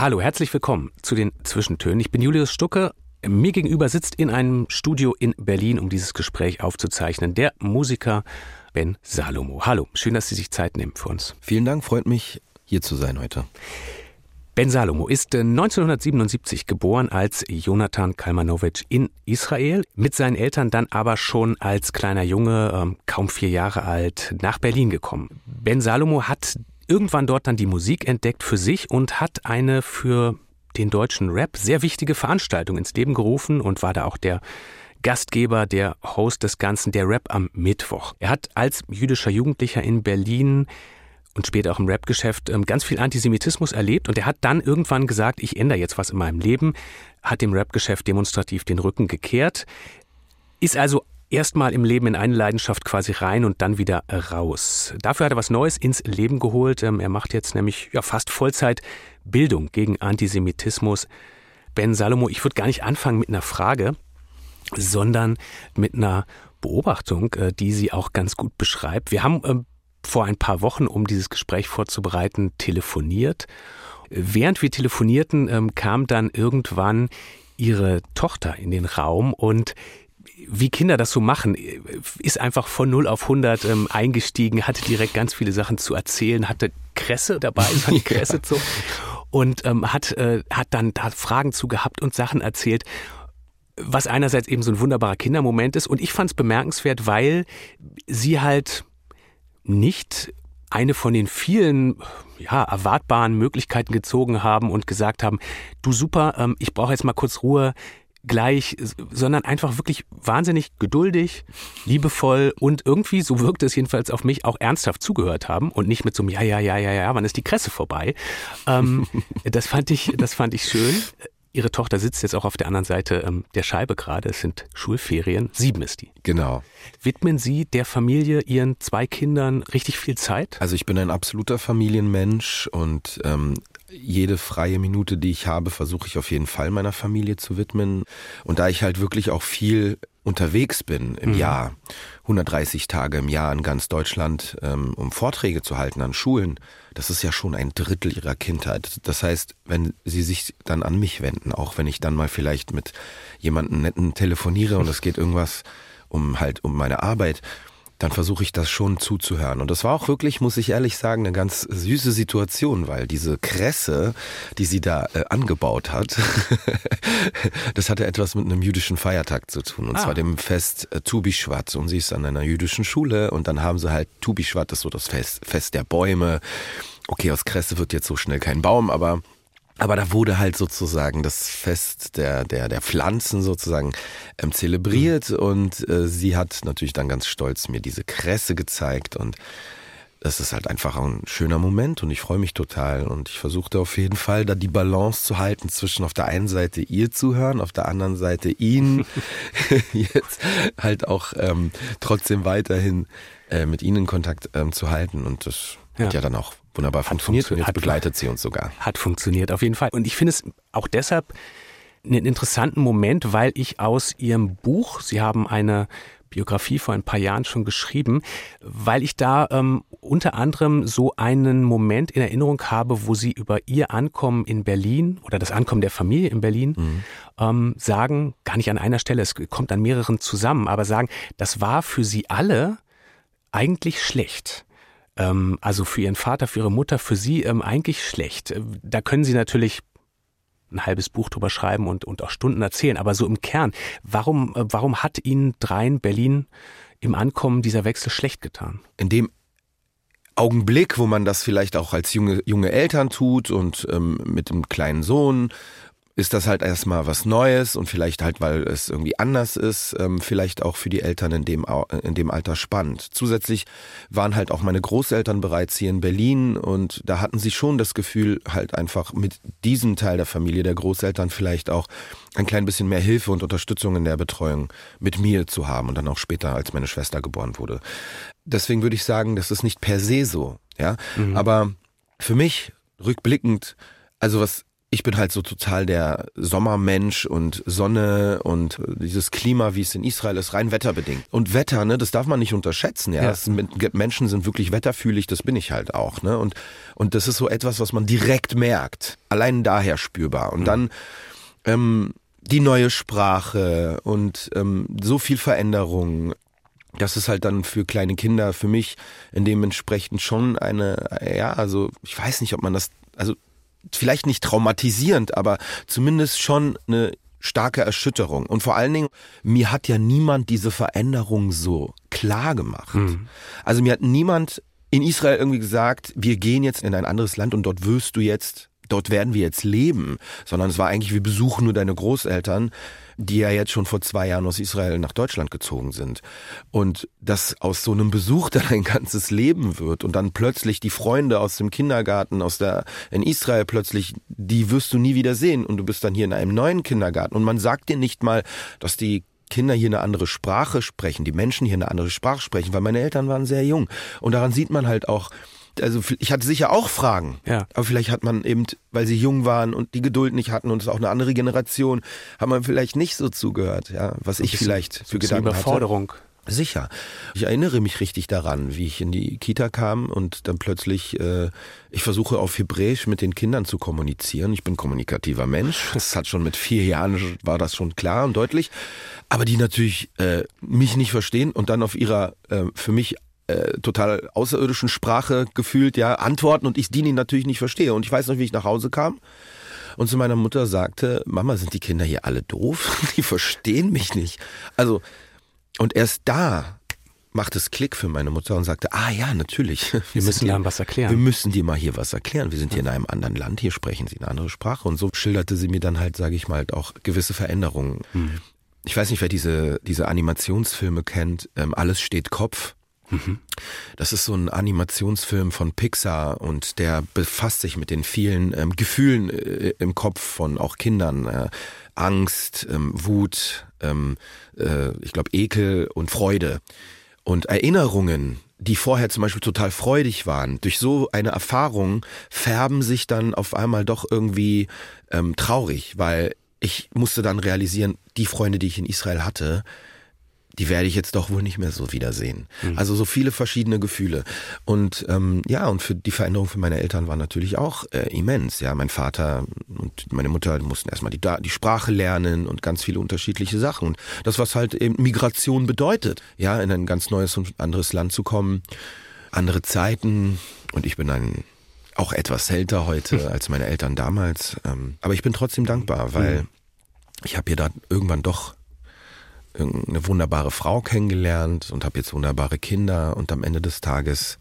Hallo, herzlich willkommen zu den Zwischentönen. Ich bin Julius Stucke. Mir gegenüber sitzt in einem Studio in Berlin, um dieses Gespräch aufzuzeichnen, der Musiker Ben Salomo. Hallo, schön, dass Sie sich Zeit nehmen für uns. Vielen Dank, freut mich, hier zu sein heute. Ben Salomo ist 1977 geboren als Jonathan Kalmanowitsch in Israel, mit seinen Eltern dann aber schon als kleiner Junge, ähm, kaum vier Jahre alt, nach Berlin gekommen. Ben Salomo hat irgendwann dort dann die Musik entdeckt für sich und hat eine für den deutschen Rap sehr wichtige Veranstaltung ins Leben gerufen und war da auch der Gastgeber, der Host des Ganzen, der Rap am Mittwoch. Er hat als jüdischer Jugendlicher in Berlin und später auch im Rap-Geschäft ähm, ganz viel Antisemitismus erlebt und er hat dann irgendwann gesagt, ich ändere jetzt was in meinem Leben, hat dem Rap-Geschäft demonstrativ den Rücken gekehrt, ist also erstmal im Leben in eine Leidenschaft quasi rein und dann wieder raus. Dafür hat er was Neues ins Leben geholt. Ähm, er macht jetzt nämlich ja, fast Vollzeit Bildung gegen Antisemitismus. Ben Salomo, ich würde gar nicht anfangen mit einer Frage, sondern mit einer Beobachtung, äh, die sie auch ganz gut beschreibt. Wir haben ähm, vor ein paar Wochen, um dieses Gespräch vorzubereiten, telefoniert. Während wir telefonierten, ähm, kam dann irgendwann ihre Tochter in den Raum und wie Kinder das so machen, ist einfach von 0 auf 100 ähm, eingestiegen, hatte direkt ganz viele Sachen zu erzählen, hatte Kresse dabei, war die Kresse so und ähm, hat, äh, hat dann da Fragen zu gehabt und Sachen erzählt was einerseits eben so ein wunderbarer Kindermoment ist. Und ich fand es bemerkenswert, weil sie halt nicht eine von den vielen ja, erwartbaren Möglichkeiten gezogen haben und gesagt haben, du super, ähm, ich brauche jetzt mal kurz Ruhe, gleich, sondern einfach wirklich wahnsinnig geduldig, liebevoll und irgendwie, so wirkte es jedenfalls auf mich, auch ernsthaft zugehört haben und nicht mit so einem Ja, ja, ja, ja, ja, wann ist die Kresse vorbei? Ähm, das fand ich, das fand ich schön. Ihre Tochter sitzt jetzt auch auf der anderen Seite ähm, der Scheibe gerade. Es sind Schulferien. Sieben ist die. Genau. Widmen Sie der Familie, Ihren zwei Kindern richtig viel Zeit? Also ich bin ein absoluter Familienmensch und ähm, jede freie Minute, die ich habe, versuche ich auf jeden Fall meiner Familie zu widmen. Und da ich halt wirklich auch viel unterwegs bin im mhm. Jahr, 130 Tage im Jahr in ganz Deutschland, ähm, um Vorträge zu halten an Schulen, das ist ja schon ein Drittel ihrer Kindheit. Das heißt, wenn sie sich dann an mich wenden, auch wenn ich dann mal vielleicht mit jemandem netten telefoniere und es geht irgendwas um halt um meine Arbeit, dann versuche ich das schon zuzuhören. Und das war auch wirklich, muss ich ehrlich sagen, eine ganz süße Situation, weil diese Kresse, die sie da äh, angebaut hat, das hatte etwas mit einem jüdischen Feiertag zu tun. Und ah. zwar dem Fest äh, Tubischwat. Und sie ist an einer jüdischen Schule und dann haben sie halt Tubischwat, das ist so das Fest, Fest der Bäume. Okay, aus Kresse wird jetzt so schnell kein Baum, aber aber da wurde halt sozusagen das Fest der, der, der Pflanzen sozusagen ähm, zelebriert mhm. und äh, sie hat natürlich dann ganz stolz mir diese Kresse gezeigt und das ist halt einfach ein schöner Moment und ich freue mich total und ich versuchte auf jeden Fall da die Balance zu halten zwischen auf der einen Seite ihr zuhören, auf der anderen Seite ihn jetzt halt auch ähm, trotzdem weiterhin äh, mit ihnen Kontakt ähm, zu halten und das ja. hat ja dann auch wunderbar funktioniert, funktioniert. Jetzt begleitet sie uns sogar. Hat funktioniert, auf jeden Fall. Und ich finde es auch deshalb einen interessanten Moment, weil ich aus Ihrem Buch, Sie haben eine Biografie vor ein paar Jahren schon geschrieben, weil ich da ähm, unter anderem so einen Moment in Erinnerung habe, wo Sie über Ihr Ankommen in Berlin oder das Ankommen der Familie in Berlin mhm. ähm, sagen, gar nicht an einer Stelle, es kommt an mehreren zusammen, aber sagen, das war für Sie alle eigentlich schlecht ähm, also für ihren Vater, für ihre Mutter, für sie ähm, eigentlich schlecht. Äh, da können sie natürlich ein halbes Buch drüber schreiben und, und auch Stunden erzählen, aber so im Kern, warum, äh, warum hat Ihnen dreien Berlin im Ankommen dieser Wechsel schlecht getan? In dem Augenblick, wo man das vielleicht auch als junge, junge Eltern tut und ähm, mit dem kleinen Sohn, ist das halt erstmal was Neues und vielleicht halt, weil es irgendwie anders ist, ähm, vielleicht auch für die Eltern in dem, in dem Alter spannend. Zusätzlich waren halt auch meine Großeltern bereits hier in Berlin und da hatten sie schon das Gefühl, halt einfach mit diesem Teil der Familie der Großeltern vielleicht auch ein klein bisschen mehr Hilfe und Unterstützung in der Betreuung mit mir zu haben und dann auch später, als meine Schwester geboren wurde. Deswegen würde ich sagen, das ist nicht per se so, ja. Mhm. Aber für mich, rückblickend, also was ich bin halt so total der Sommermensch und Sonne und dieses Klima, wie es in Israel ist, rein wetterbedingt. Und Wetter, ne, das darf man nicht unterschätzen, ja. ja. Sind, Menschen sind wirklich wetterfühlig, das bin ich halt auch, ne. Und, und das ist so etwas, was man direkt merkt. Allein daher spürbar. Und mhm. dann, ähm, die neue Sprache und ähm, so viel Veränderung. Das ist halt dann für kleine Kinder, für mich in dementsprechend schon eine, ja, also ich weiß nicht, ob man das, also vielleicht nicht traumatisierend, aber zumindest schon eine starke Erschütterung. Und vor allen Dingen, mir hat ja niemand diese Veränderung so klar gemacht. Mhm. Also mir hat niemand in Israel irgendwie gesagt, wir gehen jetzt in ein anderes Land und dort wirst du jetzt, dort werden wir jetzt leben, sondern es war eigentlich, wir besuchen nur deine Großeltern die ja jetzt schon vor zwei Jahren aus Israel nach Deutschland gezogen sind. Und dass aus so einem Besuch dann ein ganzes Leben wird und dann plötzlich die Freunde aus dem Kindergarten, aus der, in Israel plötzlich, die wirst du nie wieder sehen und du bist dann hier in einem neuen Kindergarten und man sagt dir nicht mal, dass die Kinder hier eine andere Sprache sprechen, die Menschen hier eine andere Sprache sprechen, weil meine Eltern waren sehr jung. Und daran sieht man halt auch, also ich hatte sicher auch Fragen. Ja. Aber vielleicht hat man eben, weil sie jung waren und die Geduld nicht hatten und es auch eine andere Generation, hat man vielleicht nicht so zugehört, ja, was ich vielleicht für Gedanken Überforderung. hatte. Sicher. Ich erinnere mich richtig daran, wie ich in die Kita kam und dann plötzlich, äh, ich versuche auf Hebräisch mit den Kindern zu kommunizieren. Ich bin kommunikativer Mensch. Das hat schon mit vier Jahren war das schon klar und deutlich. Aber die natürlich äh, mich nicht verstehen und dann auf ihrer äh, für mich äh, total außerirdischen Sprache gefühlt, ja, antworten und ich die natürlich nicht verstehe. Und ich weiß noch, wie ich nach Hause kam und zu meiner Mutter sagte, Mama, sind die Kinder hier alle doof? Die verstehen mich nicht. Also, und erst da macht es Klick für meine Mutter und sagte, ah ja, natürlich. Wir, wir müssen dir was erklären. Wir müssen dir mal hier was erklären. Wir sind hier in einem anderen Land, hier sprechen sie eine andere Sprache. Und so schilderte sie mir dann halt, sage ich mal, auch gewisse Veränderungen. Hm. Ich weiß nicht, wer diese, diese Animationsfilme kennt. Ähm, Alles steht Kopf. Das ist so ein Animationsfilm von Pixar und der befasst sich mit den vielen ähm, Gefühlen äh, im Kopf von auch Kindern. Äh, Angst, ähm, Wut, ähm, äh, ich glaube Ekel und Freude. Und Erinnerungen, die vorher zum Beispiel total freudig waren, durch so eine Erfahrung färben sich dann auf einmal doch irgendwie ähm, traurig, weil ich musste dann realisieren, die Freunde, die ich in Israel hatte, die werde ich jetzt doch wohl nicht mehr so wiedersehen. Mhm. Also so viele verschiedene Gefühle. Und ähm, ja, und für die Veränderung für meine Eltern war natürlich auch äh, immens. Ja, mein Vater und meine Mutter mussten erstmal die, die Sprache lernen und ganz viele unterschiedliche Sachen. Und das, was halt eben Migration bedeutet, ja, in ein ganz neues und anderes Land zu kommen, andere Zeiten. Und ich bin ein auch etwas älter heute als meine Eltern damals. Ähm, aber ich bin trotzdem dankbar, weil mhm. ich habe hier da irgendwann doch eine wunderbare Frau kennengelernt und habe jetzt wunderbare Kinder und am Ende des Tages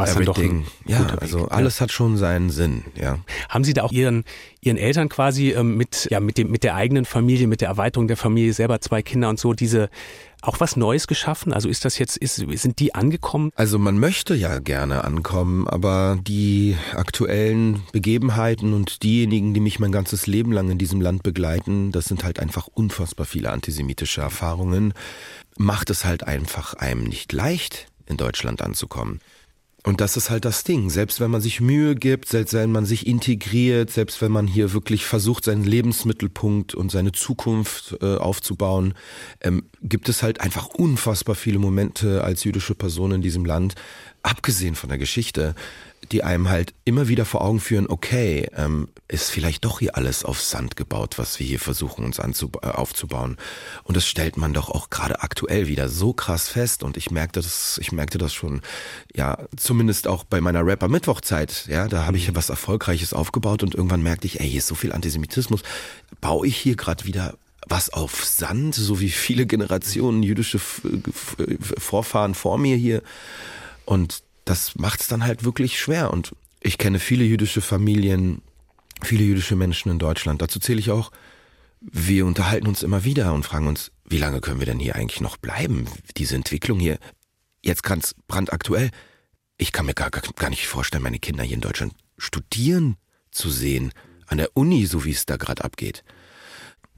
was dann doch ja, also alles ja. hat schon seinen Sinn, ja. Haben Sie da auch Ihren Ihren Eltern quasi ähm, mit ja mit dem mit der eigenen Familie, mit der Erweiterung der Familie selber zwei Kinder und so diese auch was Neues geschaffen? Also ist das jetzt, ist, sind die angekommen? Also man möchte ja gerne ankommen, aber die aktuellen Begebenheiten und diejenigen, die mich mein ganzes Leben lang in diesem Land begleiten, das sind halt einfach unfassbar viele antisemitische Erfahrungen, macht es halt einfach einem nicht leicht, in Deutschland anzukommen. Und das ist halt das Ding. Selbst wenn man sich Mühe gibt, selbst wenn man sich integriert, selbst wenn man hier wirklich versucht, seinen Lebensmittelpunkt und seine Zukunft äh, aufzubauen, ähm, gibt es halt einfach unfassbar viele Momente als jüdische Person in diesem Land, abgesehen von der Geschichte, die einem halt immer wieder vor Augen führen, okay, ähm, ist vielleicht doch hier alles auf Sand gebaut, was wir hier versuchen uns äh, aufzubauen. Und das stellt man doch auch gerade aktuell wieder so krass fest. Und ich merkte das, ich merkte das schon, ja, zumindest auch bei meiner Rapper-Mittwochzeit, ja, da habe ich mhm. was Erfolgreiches aufgebaut und irgendwann merkte ich, ey, hier ist so viel Antisemitismus. Baue ich hier gerade wieder was auf Sand, so wie viele Generationen jüdische Vorfahren vor mir hier. Und das macht es dann halt wirklich schwer. Und ich kenne viele jüdische Familien, viele jüdische Menschen in Deutschland. Dazu zähle ich auch, wir unterhalten uns immer wieder und fragen uns, wie lange können wir denn hier eigentlich noch bleiben? Diese Entwicklung hier, jetzt ganz brandaktuell. Ich kann mir gar, gar nicht vorstellen, meine Kinder hier in Deutschland studieren zu sehen, an der Uni, so wie es da gerade abgeht.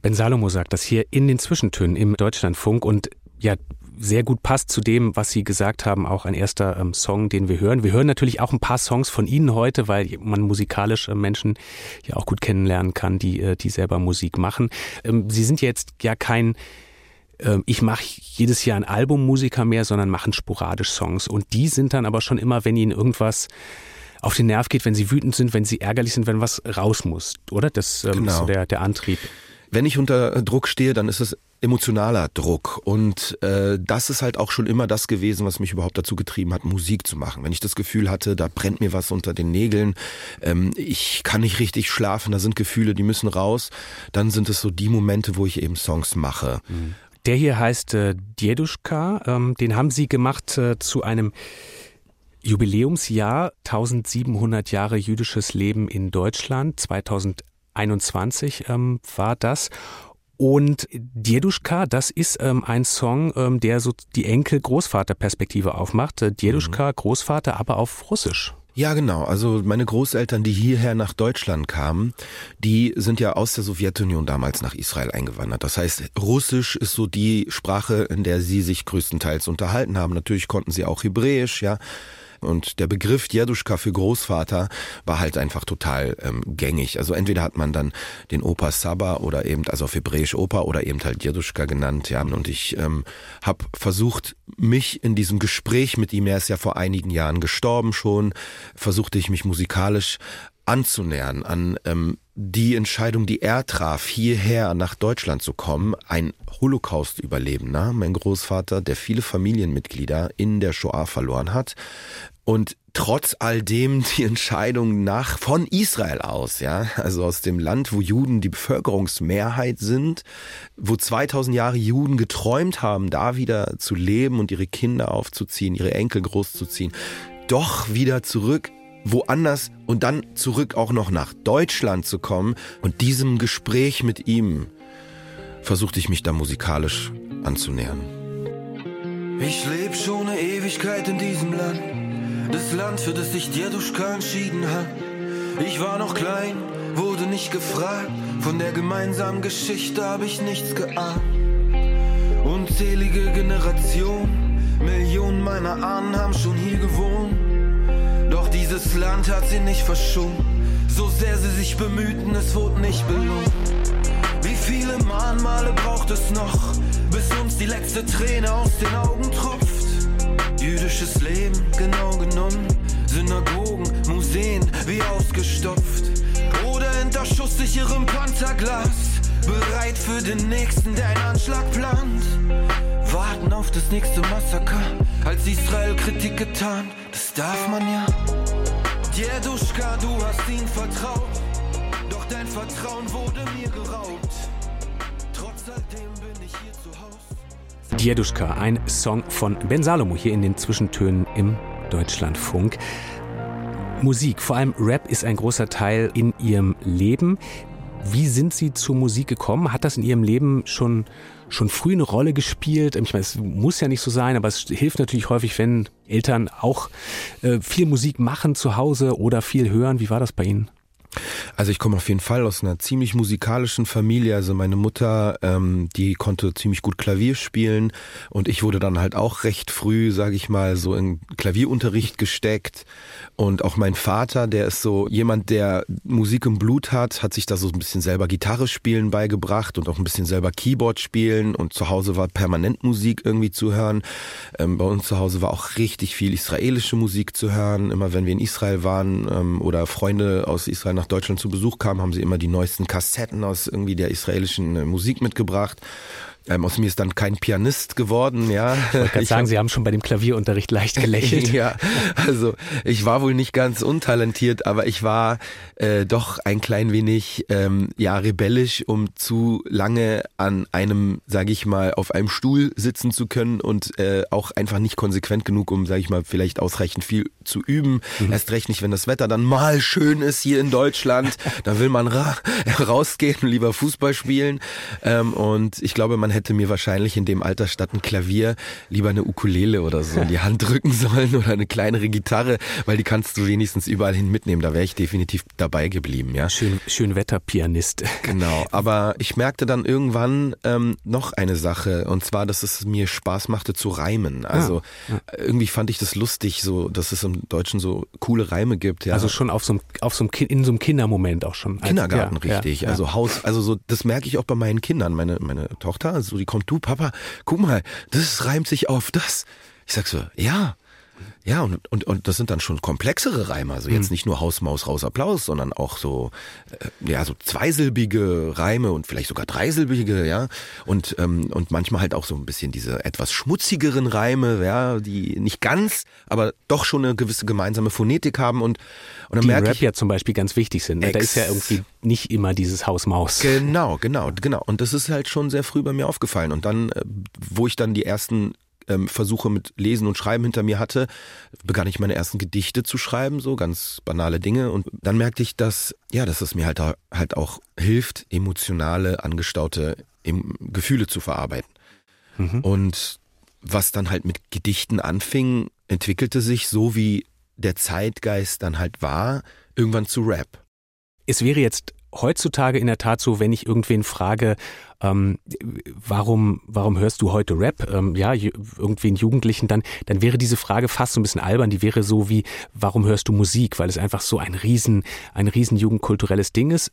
Ben Salomo sagt das hier in den Zwischentönen im Deutschlandfunk und ja, sehr gut passt zu dem, was Sie gesagt haben, auch ein erster ähm, Song, den wir hören. Wir hören natürlich auch ein paar Songs von Ihnen heute, weil man musikalisch äh, Menschen ja auch gut kennenlernen kann, die, äh, die selber Musik machen. Ähm, Sie sind jetzt ja kein ähm, ich mache jedes Jahr ein Album Musiker mehr, sondern machen sporadisch Songs. Und die sind dann aber schon immer, wenn ihnen irgendwas auf den Nerv geht, wenn sie wütend sind, wenn sie ärgerlich sind, wenn was raus muss, oder? Das ähm, genau. ist so der, der Antrieb. Wenn ich unter Druck stehe, dann ist es emotionaler Druck. Und äh, das ist halt auch schon immer das gewesen, was mich überhaupt dazu getrieben hat, Musik zu machen. Wenn ich das Gefühl hatte, da brennt mir was unter den Nägeln, ähm, ich kann nicht richtig schlafen, da sind Gefühle, die müssen raus, dann sind es so die Momente, wo ich eben Songs mache. Mhm. Der hier heißt äh, Djeduschka, ähm, den haben Sie gemacht äh, zu einem Jubiläumsjahr 1700 Jahre jüdisches Leben in Deutschland 2021 ähm, war das und Djeduschka, das ist ähm, ein Song, ähm, der so die Enkel-Großvater-Perspektive aufmacht. Äh, Djeduschka, mhm. Großvater, aber auf Russisch. Ja, genau. Also meine Großeltern, die hierher nach Deutschland kamen, die sind ja aus der Sowjetunion damals nach Israel eingewandert. Das heißt, Russisch ist so die Sprache, in der sie sich größtenteils unterhalten haben. Natürlich konnten sie auch Hebräisch, ja. Und der Begriff Jeduschka für Großvater war halt einfach total ähm, gängig. Also entweder hat man dann den Opa Saba oder eben, also auf Hebräisch Opa oder eben halt Jeduschka genannt, ja. Und ich ähm, habe versucht, mich in diesem Gespräch mit ihm, er ist ja vor einigen Jahren gestorben schon, versuchte ich mich musikalisch anzunähern an ähm, die Entscheidung, die er traf, hierher nach Deutschland zu kommen, ein Holocaust-Überlebender, mein Großvater, der viele Familienmitglieder in der Shoah verloren hat, und trotz all dem die Entscheidung nach von Israel aus, ja, also aus dem Land, wo Juden die Bevölkerungsmehrheit sind, wo 2000 Jahre Juden geträumt haben, da wieder zu leben und ihre Kinder aufzuziehen, ihre Enkel großzuziehen, doch wieder zurück woanders und dann zurück auch noch nach Deutschland zu kommen und diesem Gespräch mit ihm versuchte ich mich da musikalisch anzunähern. Ich lebe schon eine Ewigkeit in diesem Land das Land, für das sich Djeduschka entschieden hat. Ich war noch klein, wurde nicht gefragt, von der gemeinsamen Geschichte habe ich nichts geahnt. Unzählige Generationen, Millionen meiner Ahnen haben schon hier gewohnt. Doch dieses Land hat sie nicht verschont, so sehr sie sich bemühten, es wurde nicht belohnt. Viele Mahnmale braucht es noch, bis uns die letzte Träne aus den Augen tropft? Jüdisches Leben, genau genommen. Synagogen, Museen, wie ausgestopft. Oder hinter schusssicherem Panzerglas. Bereit für den nächsten, der einen Anschlag plant. Warten auf das nächste Massaker. Als Israel Kritik getan, das darf man ja. Djeduschka, du hast ihn vertraut. Dein Vertrauen wurde mir geraubt. Trotz alledem bin ich hier zu Hause. Djeduschka, ein Song von Ben Salomo hier in den Zwischentönen im Deutschlandfunk. Musik, vor allem Rap, ist ein großer Teil in Ihrem Leben. Wie sind Sie zur Musik gekommen? Hat das in Ihrem Leben schon, schon früh eine Rolle gespielt? Ich meine, es muss ja nicht so sein, aber es hilft natürlich häufig, wenn Eltern auch äh, viel Musik machen zu Hause oder viel hören. Wie war das bei Ihnen? Also ich komme auf jeden Fall aus einer ziemlich musikalischen Familie. Also meine Mutter, ähm, die konnte ziemlich gut Klavier spielen und ich wurde dann halt auch recht früh, sage ich mal, so in Klavierunterricht gesteckt. Und auch mein Vater, der ist so jemand, der Musik im Blut hat, hat sich da so ein bisschen selber Gitarre spielen beigebracht und auch ein bisschen selber Keyboard spielen. Und zu Hause war permanent Musik irgendwie zu hören. Ähm, bei uns zu Hause war auch richtig viel israelische Musik zu hören. Immer wenn wir in Israel waren ähm, oder Freunde aus Israel nach Deutschland zu Besuch kamen, haben sie immer die neuesten Kassetten aus irgendwie der israelischen äh, Musik mitgebracht. Ähm, aus mir ist dann kein Pianist geworden, ja. Ich gerade sagen, Sie haben schon bei dem Klavierunterricht leicht gelächelt. ja, also ich war wohl nicht ganz untalentiert, aber ich war äh, doch ein klein wenig ähm, ja rebellisch, um zu lange an einem, sage ich mal, auf einem Stuhl sitzen zu können und äh, auch einfach nicht konsequent genug, um, sage ich mal, vielleicht ausreichend viel zu üben. Mhm. Erst recht nicht, wenn das Wetter dann mal schön ist hier in Deutschland. da will man ra rausgehen und lieber Fußball spielen. Ähm, und ich glaube, man hätte mir wahrscheinlich in dem Alter statt ein Klavier lieber eine Ukulele oder so in die Hand drücken sollen oder eine kleinere Gitarre, weil die kannst du wenigstens überall hin mitnehmen. Da wäre ich definitiv dabei geblieben, ja. Schön, schön Wetterpianist. Genau. Aber ich merkte dann irgendwann ähm, noch eine Sache und zwar, dass es mir Spaß machte zu reimen. Also ja, ja. irgendwie fand ich das lustig, so, dass es im Deutschen so coole Reime gibt. Ja. Also schon auf so einem, auf so einem, in so einem Kindermoment auch schon. Kindergarten, ja, richtig. Also Haus, also so, das merke ich auch bei meinen Kindern. Meine, meine Tochter, also die kommt, du Papa, guck mal, das reimt sich auf das. Ich sag so, ja, ja, und, und, und das sind dann schon komplexere Reime. Also jetzt mhm. nicht nur Haus, Maus, Raus, Applaus, sondern auch so, äh, ja, so zweisilbige Reime und vielleicht sogar dreisilbige, ja. Und, ähm, und manchmal halt auch so ein bisschen diese etwas schmutzigeren Reime, ja, die nicht ganz, aber doch schon eine gewisse gemeinsame Phonetik haben. Und, und dann die merke Rap ich, ja zum Beispiel ganz wichtig sind. Ne? Da ist ja irgendwie nicht immer dieses Haus, Maus. Genau, genau, genau. Und das ist halt schon sehr früh bei mir aufgefallen. Und dann, äh, wo ich dann die ersten ähm, Versuche mit Lesen und Schreiben hinter mir hatte, begann ich meine ersten Gedichte zu schreiben, so ganz banale Dinge. Und dann merkte ich, dass, ja, dass es mir halt, halt auch hilft, emotionale, angestaute Gefühle zu verarbeiten. Mhm. Und was dann halt mit Gedichten anfing, entwickelte sich so, wie der Zeitgeist dann halt war, irgendwann zu Rap. Es wäre jetzt heutzutage in der Tat so, wenn ich irgendwen frage, ähm, warum, warum hörst du heute Rap? Ähm, ja, irgendwie einen Jugendlichen, dann, dann wäre diese Frage fast so ein bisschen albern. Die wäre so wie, warum hörst du Musik? Weil es einfach so ein riesen, ein riesen jugendkulturelles Ding ist.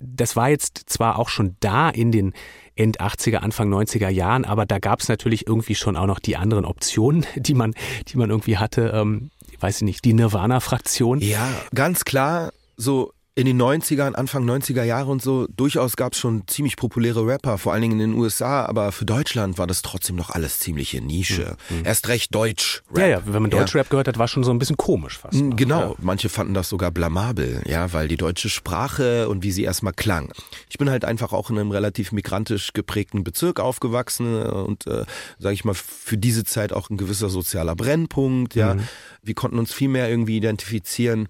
Das war jetzt zwar auch schon da in den End 80er, Anfang 90er Jahren, aber da gab es natürlich irgendwie schon auch noch die anderen Optionen, die man, die man irgendwie hatte. Ähm, weiß ich nicht, die Nirvana-Fraktion. Ja, ganz klar. So in den 90ern, Anfang 90er Jahre und so, durchaus gab es schon ziemlich populäre Rapper, vor allen Dingen in den USA, aber für Deutschland war das trotzdem noch alles ziemliche Nische. Mhm. Erst recht Deutsch. -Rap. Ja, ja, wenn man Deutschrap ja. gehört hat, war schon so ein bisschen komisch fast. Mhm, genau, ja. manche fanden das sogar blamabel, ja, weil die deutsche Sprache und wie sie erstmal klang. Ich bin halt einfach auch in einem relativ migrantisch geprägten Bezirk aufgewachsen und, äh, sage ich mal, für diese Zeit auch ein gewisser sozialer Brennpunkt, ja. Mhm. Wir konnten uns viel mehr irgendwie identifizieren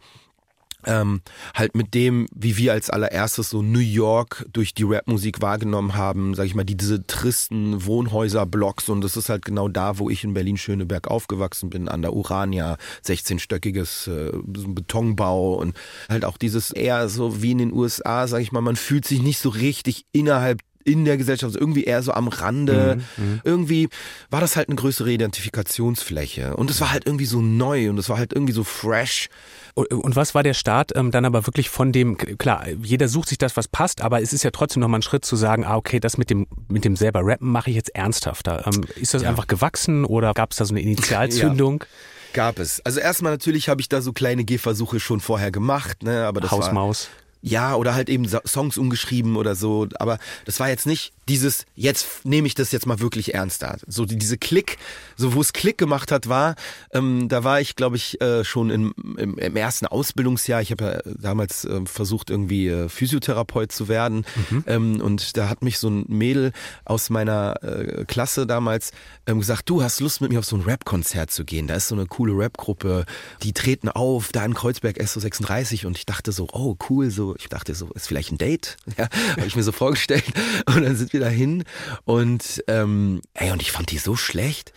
ähm, halt mit dem, wie wir als allererstes so New York durch die Rapmusik wahrgenommen haben, sag ich mal, die, diese tristen Wohnhäuserblocks und das ist halt genau da, wo ich in Berlin-Schöneberg aufgewachsen bin, an der Urania, 16-stöckiges äh, Betonbau und halt auch dieses eher so wie in den USA, sag ich mal, man fühlt sich nicht so richtig innerhalb in der Gesellschaft, also irgendwie eher so am Rande. Mhm, mhm, irgendwie war das halt eine größere Identifikationsfläche. Und es war halt irgendwie so neu und es war halt irgendwie so fresh. Und was war der Start ähm, dann aber wirklich von dem, klar, jeder sucht sich das, was passt, aber es ist ja trotzdem nochmal ein Schritt zu sagen, ah, okay, das mit dem, mit dem selber Rappen mache ich jetzt ernsthafter. Ähm, ist das ja. einfach gewachsen oder gab es da so eine Initialzündung? ja. Gab es. Also erstmal natürlich habe ich da so kleine Gehversuche schon vorher gemacht, ne, aber das Hausmaus. war ja, oder halt eben Songs umgeschrieben oder so. Aber das war jetzt nicht dieses, jetzt nehme ich das jetzt mal wirklich ernster. So diese Klick, so wo es Klick gemacht hat, war, ähm, da war ich, glaube ich, äh, schon im, im, im, ersten Ausbildungsjahr. Ich habe ja damals äh, versucht, irgendwie äh, Physiotherapeut zu werden. Mhm. Ähm, und da hat mich so ein Mädel aus meiner äh, Klasse damals ähm, gesagt, du hast Lust mit mir auf so ein Rap-Konzert zu gehen. Da ist so eine coole Rap-Gruppe, die treten auf, da in Kreuzberg SO36 und ich dachte so, oh cool, so ich dachte so, ist vielleicht ein Date, ja, habe ich mir so vorgestellt. Und dann sind wir dahin und ähm, ey, und ich fand die so schlecht,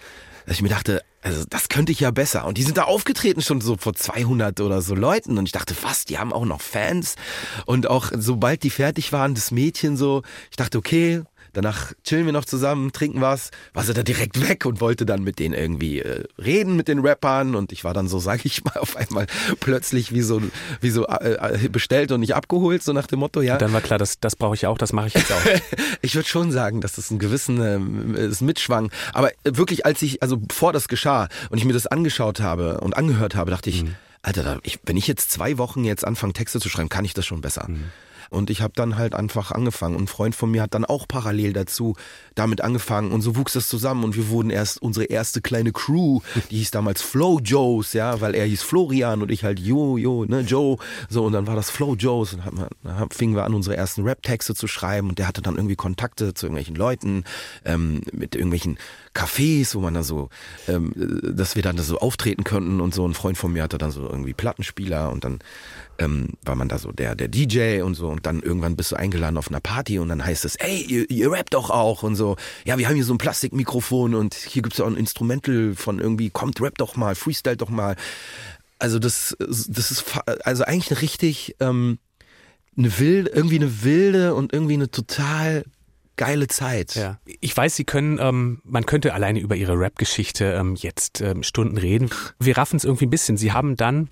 dass ich mir dachte, also das könnte ich ja besser. Und die sind da aufgetreten schon so vor 200 oder so Leuten und ich dachte, was, die haben auch noch Fans. Und auch sobald die fertig waren, das Mädchen so, ich dachte, okay, Danach chillen wir noch zusammen, trinken was, war sie da direkt weg und wollte dann mit denen irgendwie äh, reden, mit den Rappern. Und ich war dann so, sag ich mal, auf einmal plötzlich wie so, wie so äh, äh bestellt und nicht abgeholt, so nach dem Motto, ja. Und dann war klar, das, das brauche ich auch, das mache ich jetzt auch. ich würde schon sagen, dass das einen gewissen äh, ist mitschwang. Aber wirklich, als ich, also bevor das geschah und ich mir das angeschaut habe und angehört habe, dachte ich, mhm. Alter, ich, wenn ich jetzt zwei Wochen jetzt anfange, Texte zu schreiben, kann ich das schon besser. Mhm. Und ich habe dann halt einfach angefangen. Und ein Freund von mir hat dann auch parallel dazu damit angefangen. Und so wuchs das zusammen. Und wir wurden erst unsere erste kleine Crew, die hieß damals Flow Joes, ja, weil er hieß Florian und ich halt Jo, Jo, ne, Joe. So, und dann war das Flow Joes. Und dann fingen wir an, unsere ersten Rap-Texte zu schreiben. Und der hatte dann irgendwie Kontakte zu irgendwelchen Leuten, ähm, mit irgendwelchen Cafés, wo man da so, ähm, dass wir dann so auftreten könnten und so. Ein Freund von mir hatte dann so irgendwie Plattenspieler und dann ähm, war man da so der, der DJ und so und dann irgendwann bist du eingeladen auf einer Party und dann heißt es, ey, ihr, ihr rappt doch auch und so. Ja, wir haben hier so ein Plastikmikrofon und hier gibt's ja auch ein Instrumental von irgendwie, kommt, rap doch mal, freestyle doch mal. Also das, das ist also eigentlich eine richtig ähm, eine wilde, irgendwie eine wilde und irgendwie eine total geile Zeit. Ja. Ich weiß, Sie können, ähm, man könnte alleine über Ihre Rap-Geschichte ähm, jetzt ähm, Stunden reden. Wir raffen es irgendwie ein bisschen. Sie haben dann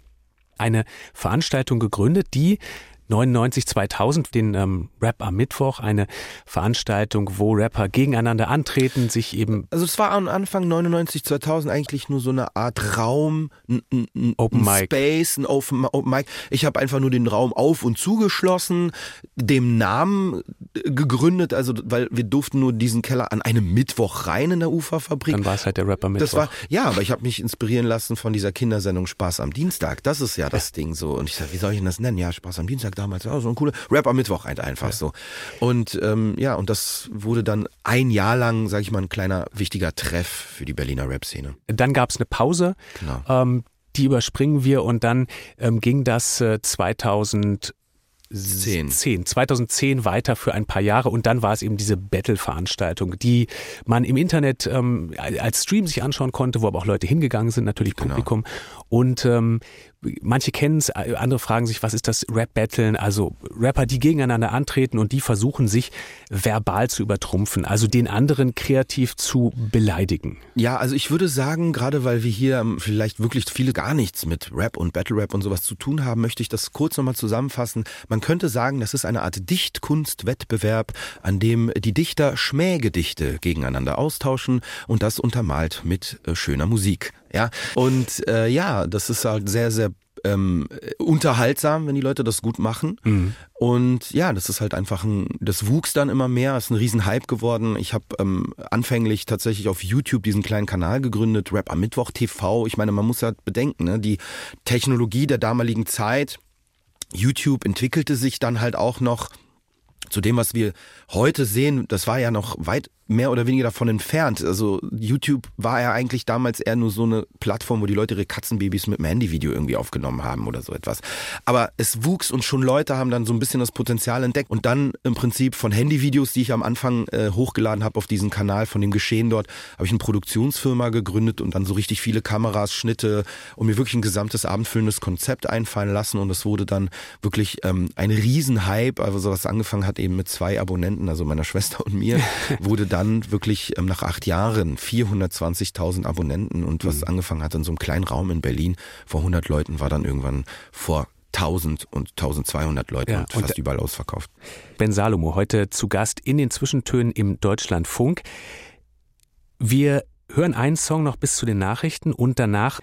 eine Veranstaltung gegründet, die 99 2000 den ähm, Rap am Mittwoch, eine Veranstaltung, wo Rapper gegeneinander antreten, sich eben. Also es war am Anfang 99 2000 eigentlich nur so eine Art Raum, ein, ein, Open ein Mic. Space, ein Open, Open Mic. Ich habe einfach nur den Raum auf und zugeschlossen, dem Namen gegründet, also weil wir durften nur diesen Keller an einem Mittwoch rein in der Uferfabrik. Dann war es halt der Rapper Mittwoch. Das war ja, aber ich habe mich inspirieren lassen von dieser Kindersendung Spaß am Dienstag. Das ist ja das. Ding so und ich sag, wie soll ich denn das nennen? Ja, Spaß am Dienstag damals, ja, so ein cooler Rap am Mittwoch halt einfach ja. so. Und ähm, ja, und das wurde dann ein Jahr lang, sag ich mal, ein kleiner wichtiger Treff für die Berliner Rap-Szene. Dann gab es eine Pause. Genau. Ähm, die überspringen wir und dann ähm, ging das äh, 2000 10. 10. 2010 weiter für ein paar Jahre und dann war es eben diese Battle-Veranstaltung, die man im Internet ähm, als Stream sich anschauen konnte, wo aber auch Leute hingegangen sind, natürlich genau. Publikum. Genau. Und ähm, manche kennen es, andere fragen sich, was ist das Rap-Battlen? Also Rapper, die gegeneinander antreten und die versuchen sich verbal zu übertrumpfen, also den anderen kreativ zu beleidigen. Ja, also ich würde sagen, gerade weil wir hier ähm, vielleicht wirklich viele gar nichts mit Rap und Battle-Rap und sowas zu tun haben, möchte ich das kurz nochmal zusammenfassen. Man könnte sagen, das ist eine Art Dichtkunstwettbewerb, an dem die Dichter Schmähgedichte gegeneinander austauschen und das untermalt mit äh, schöner Musik. Ja, und äh, ja, das ist halt sehr, sehr ähm, unterhaltsam, wenn die Leute das gut machen. Mhm. Und ja, das ist halt einfach ein, das wuchs dann immer mehr, ist ein Riesenhype geworden. Ich habe ähm, anfänglich tatsächlich auf YouTube diesen kleinen Kanal gegründet, Rap am Mittwoch TV. Ich meine, man muss ja bedenken, ne, die Technologie der damaligen Zeit, YouTube entwickelte sich dann halt auch noch zu dem, was wir heute sehen, das war ja noch weit mehr oder weniger davon entfernt. Also YouTube war ja eigentlich damals eher nur so eine Plattform, wo die Leute ihre Katzenbabys mit einem Handyvideo irgendwie aufgenommen haben oder so etwas. Aber es wuchs und schon Leute haben dann so ein bisschen das Potenzial entdeckt und dann im Prinzip von Handyvideos, die ich am Anfang äh, hochgeladen habe auf diesen Kanal von dem Geschehen dort, habe ich eine Produktionsfirma gegründet und dann so richtig viele Kameras, Schnitte und mir wirklich ein gesamtes abendfüllendes Konzept einfallen lassen und es wurde dann wirklich ähm, ein Riesenhype, also was angefangen hat eben mit zwei Abonnenten, also meiner Schwester und mir, wurde dann wirklich ähm, nach acht Jahren 420.000 Abonnenten und was mhm. angefangen hat in so einem kleinen Raum in Berlin vor 100 Leuten war dann irgendwann vor 1000 und 1200 Leuten ja, und fast überall ausverkauft. Ben Salomo heute zu Gast in den Zwischentönen im Deutschlandfunk. Wir hören einen Song noch bis zu den Nachrichten und danach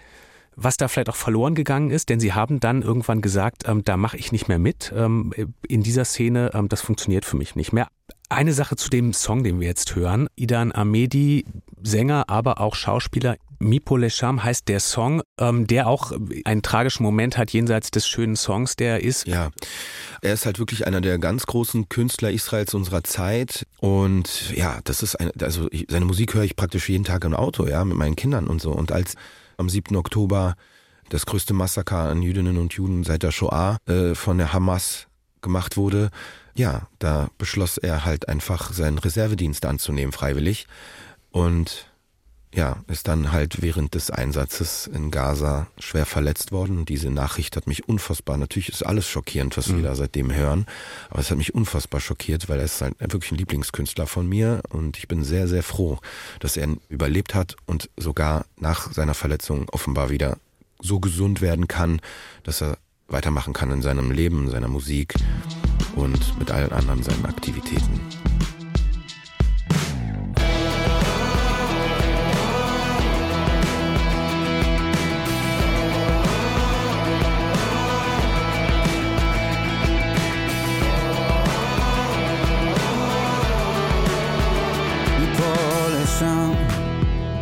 was da vielleicht auch verloren gegangen ist, denn sie haben dann irgendwann gesagt, ähm, da mache ich nicht mehr mit ähm, in dieser Szene, ähm, das funktioniert für mich nicht mehr. Eine Sache zu dem Song, den wir jetzt hören. Idan Ahmedi, Sänger, aber auch Schauspieler. Mipo Lesham heißt der Song, ähm, der auch einen tragischen Moment hat jenseits des schönen Songs, der ist. Ja, er ist halt wirklich einer der ganz großen Künstler Israels unserer Zeit. Und ja, das ist ein, also ich, seine Musik höre ich praktisch jeden Tag im Auto, ja, mit meinen Kindern und so. Und als am 7. Oktober das größte Massaker an Jüdinnen und Juden seit der Shoah äh, von der Hamas gemacht wurde, ja, da beschloss er halt einfach seinen Reservedienst anzunehmen, freiwillig. Und ja, ist dann halt während des Einsatzes in Gaza schwer verletzt worden. Und diese Nachricht hat mich unfassbar, natürlich ist alles schockierend, was mhm. wir da seitdem hören, aber es hat mich unfassbar schockiert, weil er ist halt wirklich ein Lieblingskünstler von mir und ich bin sehr, sehr froh, dass er überlebt hat und sogar nach seiner Verletzung offenbar wieder so gesund werden kann, dass er weitermachen kann in seinem Leben, seiner Musik und mit allen anderen seinen Aktivitäten.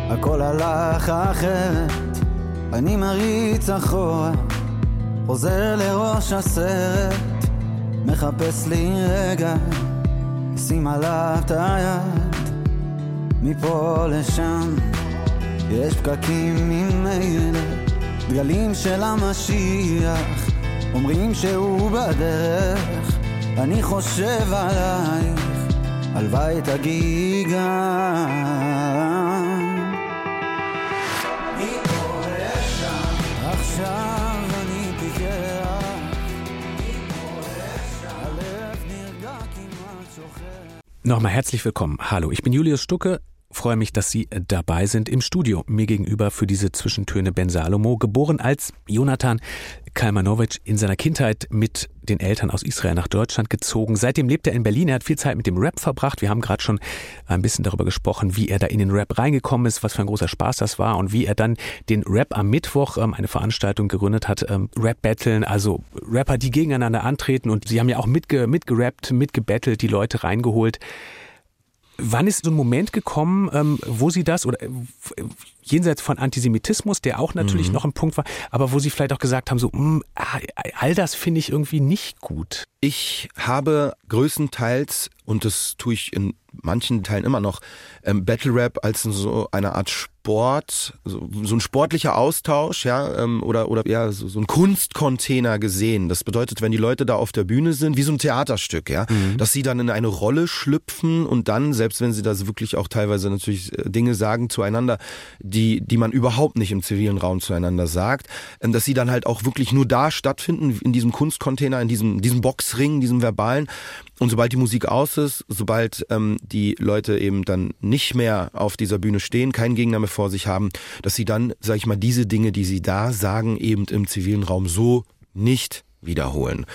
הכל הלך אחרת, אני מריץ אחורה חוזר לראש הסרט, מחפש לי רגע, שים עליו את היד, מפה לשם, יש פקקים ממילא, דגלים של המשיח, אומרים שהוא בדרך, אני חושב עלייך, הלוואי תגיעי גם. Nochmal herzlich willkommen. Hallo, ich bin Julius Stucke. Freue mich, dass Sie dabei sind im Studio. Mir gegenüber für diese Zwischentöne Ben Salomo, geboren als Jonathan Kalmanovic in seiner Kindheit mit den Eltern aus Israel nach Deutschland gezogen. Seitdem lebt er in Berlin. Er hat viel Zeit mit dem Rap verbracht. Wir haben gerade schon ein bisschen darüber gesprochen, wie er da in den Rap reingekommen ist, was für ein großer Spaß das war und wie er dann den Rap am Mittwoch, ähm, eine Veranstaltung gegründet hat, ähm, Rap Battlen, also Rapper, die gegeneinander antreten und sie haben ja auch mitge mitgerappt, mitgebettelt, die Leute reingeholt. Wann ist so ein Moment gekommen, ähm, wo Sie das oder äh, jenseits von Antisemitismus, der auch natürlich Mhm. noch ein Punkt war, aber wo Sie vielleicht auch gesagt haben, so "Mm, ah, all das finde ich irgendwie nicht gut. Ich habe größtenteils, und das tue ich in manchen Teilen immer noch, ähm, Battle Rap als so eine Art Sport, so, so ein sportlicher Austausch, ja, ähm, oder, oder ja, so, so ein Kunstcontainer gesehen. Das bedeutet, wenn die Leute da auf der Bühne sind, wie so ein Theaterstück, ja, dass sie dann in eine Rolle schlüpfen und dann, selbst wenn sie da wirklich auch teilweise natürlich äh, Dinge sagen zueinander, die, die man überhaupt nicht im zivilen Raum zueinander sagt, ähm, dass sie dann halt auch wirklich nur da stattfinden, in diesem Kunstcontainer, in diesem, diesem Boxring, diesem verbalen. Und sobald die Musik aus ist, sobald ähm, die Leute eben dann nicht mehr auf dieser Bühne stehen, keinen Gegner mehr vor sich haben, dass sie dann, sag ich mal, diese Dinge, die sie da sagen, eben im zivilen Raum so nicht wiederholen.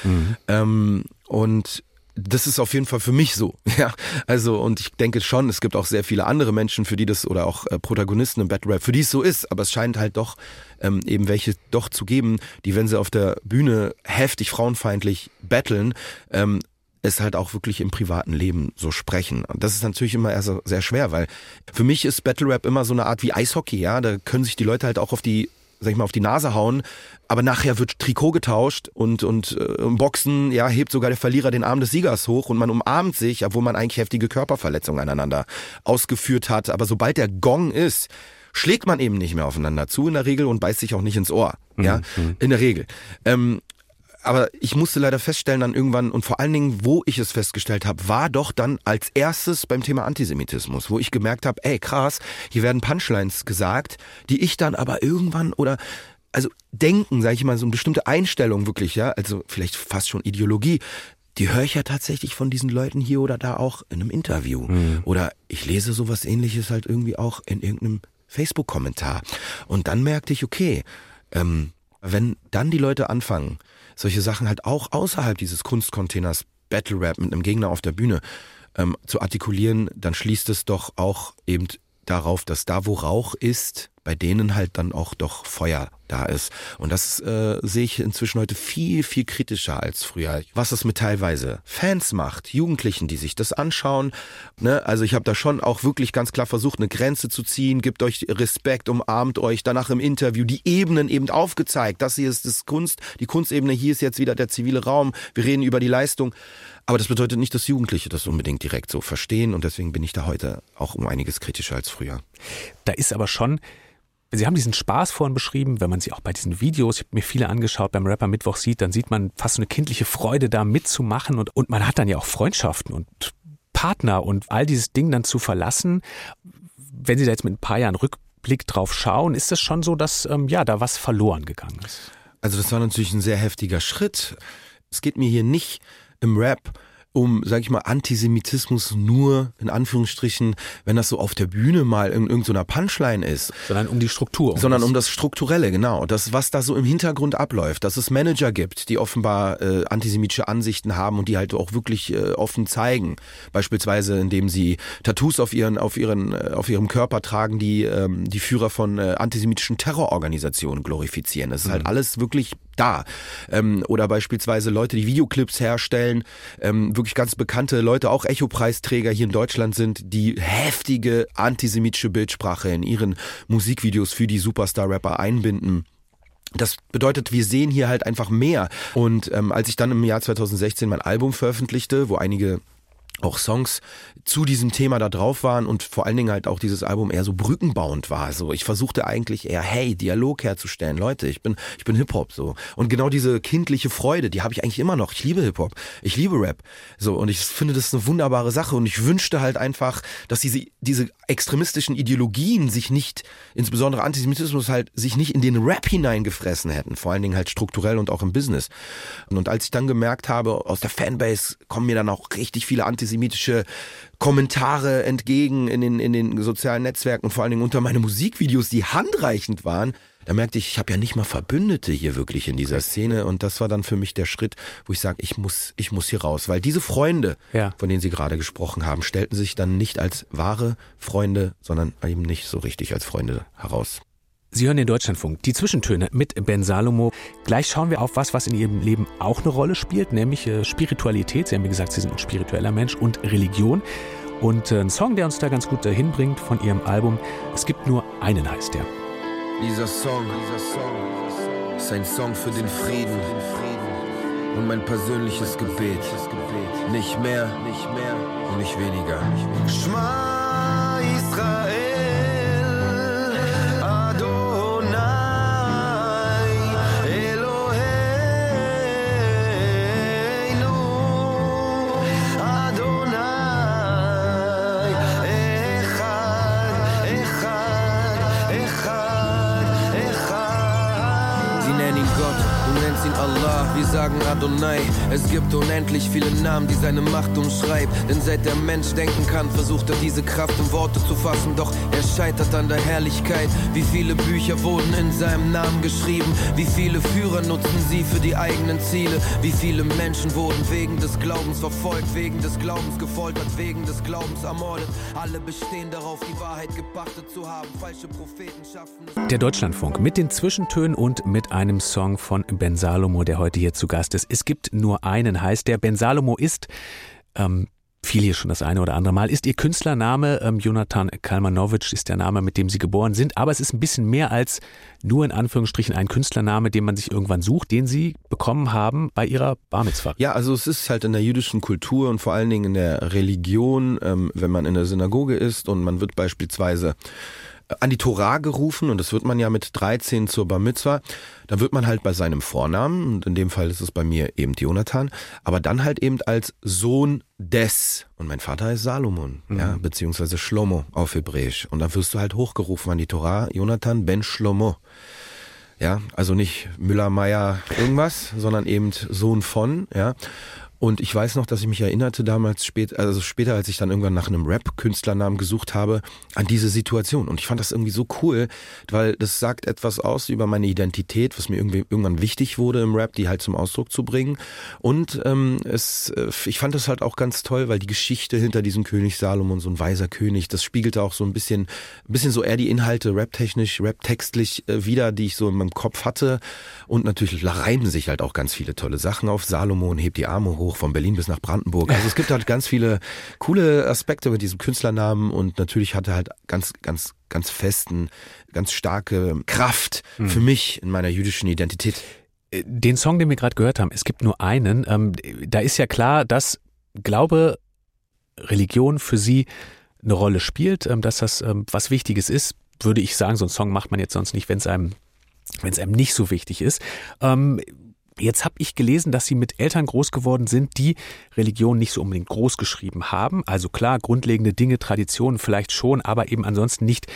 Ähm, und das ist auf jeden Fall für mich so. Ja, also und ich denke schon, es gibt auch sehr viele andere Menschen, für die das oder auch äh, Protagonisten im Battle Rap, für die es so ist. Aber es scheint halt doch ähm, eben welche doch zu geben, die, wenn sie auf der Bühne heftig frauenfeindlich battlen, ähm, es halt auch wirklich im privaten Leben so sprechen. Und das ist natürlich immer sehr schwer, weil für mich ist Battle Rap immer so eine Art wie Eishockey, ja. Da können sich die Leute halt auch auf die sag ich mal, auf die Nase hauen, aber nachher wird Trikot getauscht und, und äh, im Boxen ja, hebt sogar der Verlierer den Arm des Siegers hoch und man umarmt sich, obwohl man eigentlich heftige Körperverletzungen aneinander ausgeführt hat. Aber sobald der Gong ist, schlägt man eben nicht mehr aufeinander zu in der Regel und beißt sich auch nicht ins Ohr. Ja, in der Regel. Ähm, aber ich musste leider feststellen dann irgendwann und vor allen Dingen, wo ich es festgestellt habe, war doch dann als erstes beim Thema Antisemitismus, wo ich gemerkt habe, ey krass, hier werden Punchlines gesagt, die ich dann aber irgendwann oder also denken, sage ich mal, so eine bestimmte Einstellung wirklich, ja, also vielleicht fast schon Ideologie, die höre ich ja tatsächlich von diesen Leuten hier oder da auch in einem Interview. Oder ich lese sowas ähnliches halt irgendwie auch in irgendeinem Facebook-Kommentar. Und dann merkte ich, okay, ähm, wenn dann die Leute anfangen, solche Sachen halt auch außerhalb dieses Kunstcontainers Battle Rap mit einem Gegner auf der Bühne ähm, zu artikulieren, dann schließt es doch auch eben darauf, dass da, wo Rauch ist, bei denen halt dann auch doch Feuer da ist. Und das äh, sehe ich inzwischen heute viel, viel kritischer als früher. Was das mit teilweise Fans macht, Jugendlichen, die sich das anschauen. Ne? Also ich habe da schon auch wirklich ganz klar versucht, eine Grenze zu ziehen. Gebt euch Respekt, umarmt euch. Danach im Interview die Ebenen eben aufgezeigt. Das hier ist das Kunst, die Kunstebene, hier ist jetzt wieder der zivile Raum. Wir reden über die Leistung. Aber das bedeutet nicht, dass Jugendliche das unbedingt direkt so verstehen. Und deswegen bin ich da heute auch um einiges kritischer als früher. Da ist aber schon, Sie haben diesen Spaß vorhin beschrieben, wenn man sie auch bei diesen Videos, ich habe mir viele angeschaut, beim Rapper Mittwoch sieht, dann sieht man fast so eine kindliche Freude da mitzumachen und, und man hat dann ja auch Freundschaften und Partner und all dieses Ding dann zu verlassen. Wenn Sie da jetzt mit ein paar Jahren Rückblick drauf schauen, ist das schon so, dass ähm, ja da was verloren gegangen ist? Also das war natürlich ein sehr heftiger Schritt. Es geht mir hier nicht im Rap um, sag ich mal, Antisemitismus nur in Anführungsstrichen, wenn das so auf der Bühne mal in irgendeiner Punchline ist, Sondern um die Struktur. sondern um das Strukturelle, genau. Das, was da so im Hintergrund abläuft, dass es Manager gibt, die offenbar äh, antisemitische Ansichten haben und die halt auch wirklich äh, offen zeigen. Beispielsweise, indem sie Tattoos auf ihren, auf ihren, äh, auf ihrem Körper tragen, die ähm, die Führer von äh, antisemitischen Terrororganisationen glorifizieren. Das ist halt alles wirklich da. Ähm, oder beispielsweise Leute, die Videoclips herstellen, ähm, wirklich ganz bekannte Leute, auch Echo-Preisträger hier in Deutschland sind, die heftige antisemitische Bildsprache in ihren Musikvideos für die Superstar-Rapper einbinden. Das bedeutet, wir sehen hier halt einfach mehr. Und ähm, als ich dann im Jahr 2016 mein Album veröffentlichte, wo einige auch Songs zu diesem Thema da drauf waren und vor allen Dingen halt auch dieses Album eher so brückenbauend war. So, ich versuchte eigentlich eher, hey, Dialog herzustellen. Leute, ich bin, ich bin Hip-Hop so. Und genau diese kindliche Freude, die habe ich eigentlich immer noch. Ich liebe Hip-Hop. Ich liebe Rap. So, und ich finde, das eine wunderbare Sache. Und ich wünschte halt einfach, dass diese, diese extremistischen Ideologien sich nicht, insbesondere Antisemitismus halt, sich nicht in den Rap hineingefressen hätten. Vor allen Dingen halt strukturell und auch im Business. Und als ich dann gemerkt habe, aus der Fanbase kommen mir dann auch richtig viele Antisemitische antisemitische Kommentare entgegen in den, in den sozialen Netzwerken und vor allen Dingen unter meine Musikvideos, die handreichend waren. Da merkte ich, ich habe ja nicht mal Verbündete hier wirklich in dieser Szene und das war dann für mich der Schritt, wo ich sage, ich muss, ich muss hier raus, weil diese Freunde, ja. von denen Sie gerade gesprochen haben, stellten sich dann nicht als wahre Freunde, sondern eben nicht so richtig als Freunde heraus. Sie hören den Deutschlandfunk, die Zwischentöne mit Ben Salomo. Gleich schauen wir auf was, was in Ihrem Leben auch eine Rolle spielt, nämlich äh, Spiritualität. Sie haben mir gesagt, Sie sind ein spiritueller Mensch und Religion. Und äh, ein Song, der uns da ganz gut hinbringt von Ihrem Album. Es gibt nur einen, heißt der. Dieser Song, dieser Song ist ein Song für den Frieden und mein persönliches Gebet. Nicht mehr, nicht mehr und nicht weniger. Schma Israel. Sagen Adonai. Es gibt unendlich viele Namen, die seine Macht umschreibt. Denn seit der Mensch denken kann, versucht er diese Kraft in Worte zu fassen. Doch er scheitert an der Herrlichkeit. Wie viele Bücher wurden in seinem Namen geschrieben? Wie viele Führer nutzen sie für die eigenen Ziele? Wie viele Menschen wurden wegen des Glaubens verfolgt, wegen des Glaubens gefoltert, wegen des Glaubens ermordet? Alle bestehen darauf, die Wahrheit gepachtet zu haben. Falsche Propheten schaffen Der Deutschlandfunk mit den Zwischentönen und mit einem Song von Ben Salomo, der heute hier zu Gast. Es gibt nur einen, heißt der. Ben Salomo ist, ähm, fiel hier schon das eine oder andere Mal, ist ihr Künstlername. Ähm, Jonathan Kalmanowitsch ist der Name, mit dem sie geboren sind. Aber es ist ein bisschen mehr als nur in Anführungsstrichen ein Künstlername, den man sich irgendwann sucht, den sie bekommen haben bei ihrer Bar Mitzvah. Ja, also es ist halt in der jüdischen Kultur und vor allen Dingen in der Religion, ähm, wenn man in der Synagoge ist und man wird beispielsweise an die Torah gerufen und das wird man ja mit 13 zur Bar Mitzvah. Da wird man halt bei seinem Vornamen, und in dem Fall ist es bei mir eben Jonathan, aber dann halt eben als Sohn des. Und mein Vater ist Salomon, mhm. ja, beziehungsweise Shlomo auf Hebräisch. Und dann wirst du halt hochgerufen an die Torah, Jonathan ben Shlomo. Ja, also nicht Müller, Meier, irgendwas, sondern eben Sohn von, ja. Und ich weiß noch, dass ich mich erinnerte damals später, also später, als ich dann irgendwann nach einem Rap-Künstlernamen gesucht habe, an diese Situation. Und ich fand das irgendwie so cool, weil das sagt etwas aus über meine Identität, was mir irgendwie irgendwann wichtig wurde im Rap, die halt zum Ausdruck zu bringen. Und ähm, es, äh, ich fand das halt auch ganz toll, weil die Geschichte hinter diesem König Salomon, so ein weiser König, das spiegelte auch so ein bisschen, bisschen so eher die Inhalte rap-technisch, rap-textlich äh, wieder, die ich so in meinem Kopf hatte. Und natürlich reimen sich halt auch ganz viele tolle Sachen auf. Salomon hebt die Arme hoch hoch von Berlin bis nach Brandenburg. Also es gibt halt ganz viele coole Aspekte mit diesem Künstlernamen und natürlich hat er halt ganz, ganz, ganz festen, ganz starke Kraft mhm. für mich in meiner jüdischen Identität. Äh, den Song, den wir gerade gehört haben, es gibt nur einen. Ähm, da ist ja klar, dass Glaube, Religion für Sie eine Rolle spielt, ähm, dass das ähm, was Wichtiges ist, würde ich sagen. So einen Song macht man jetzt sonst nicht, wenn es einem wenn es einem nicht so wichtig ist. Ähm, Jetzt habe ich gelesen, dass Sie mit Eltern groß geworden sind, die Religion nicht so unbedingt groß geschrieben haben. Also klar, grundlegende Dinge, Traditionen vielleicht schon, aber eben ansonsten nicht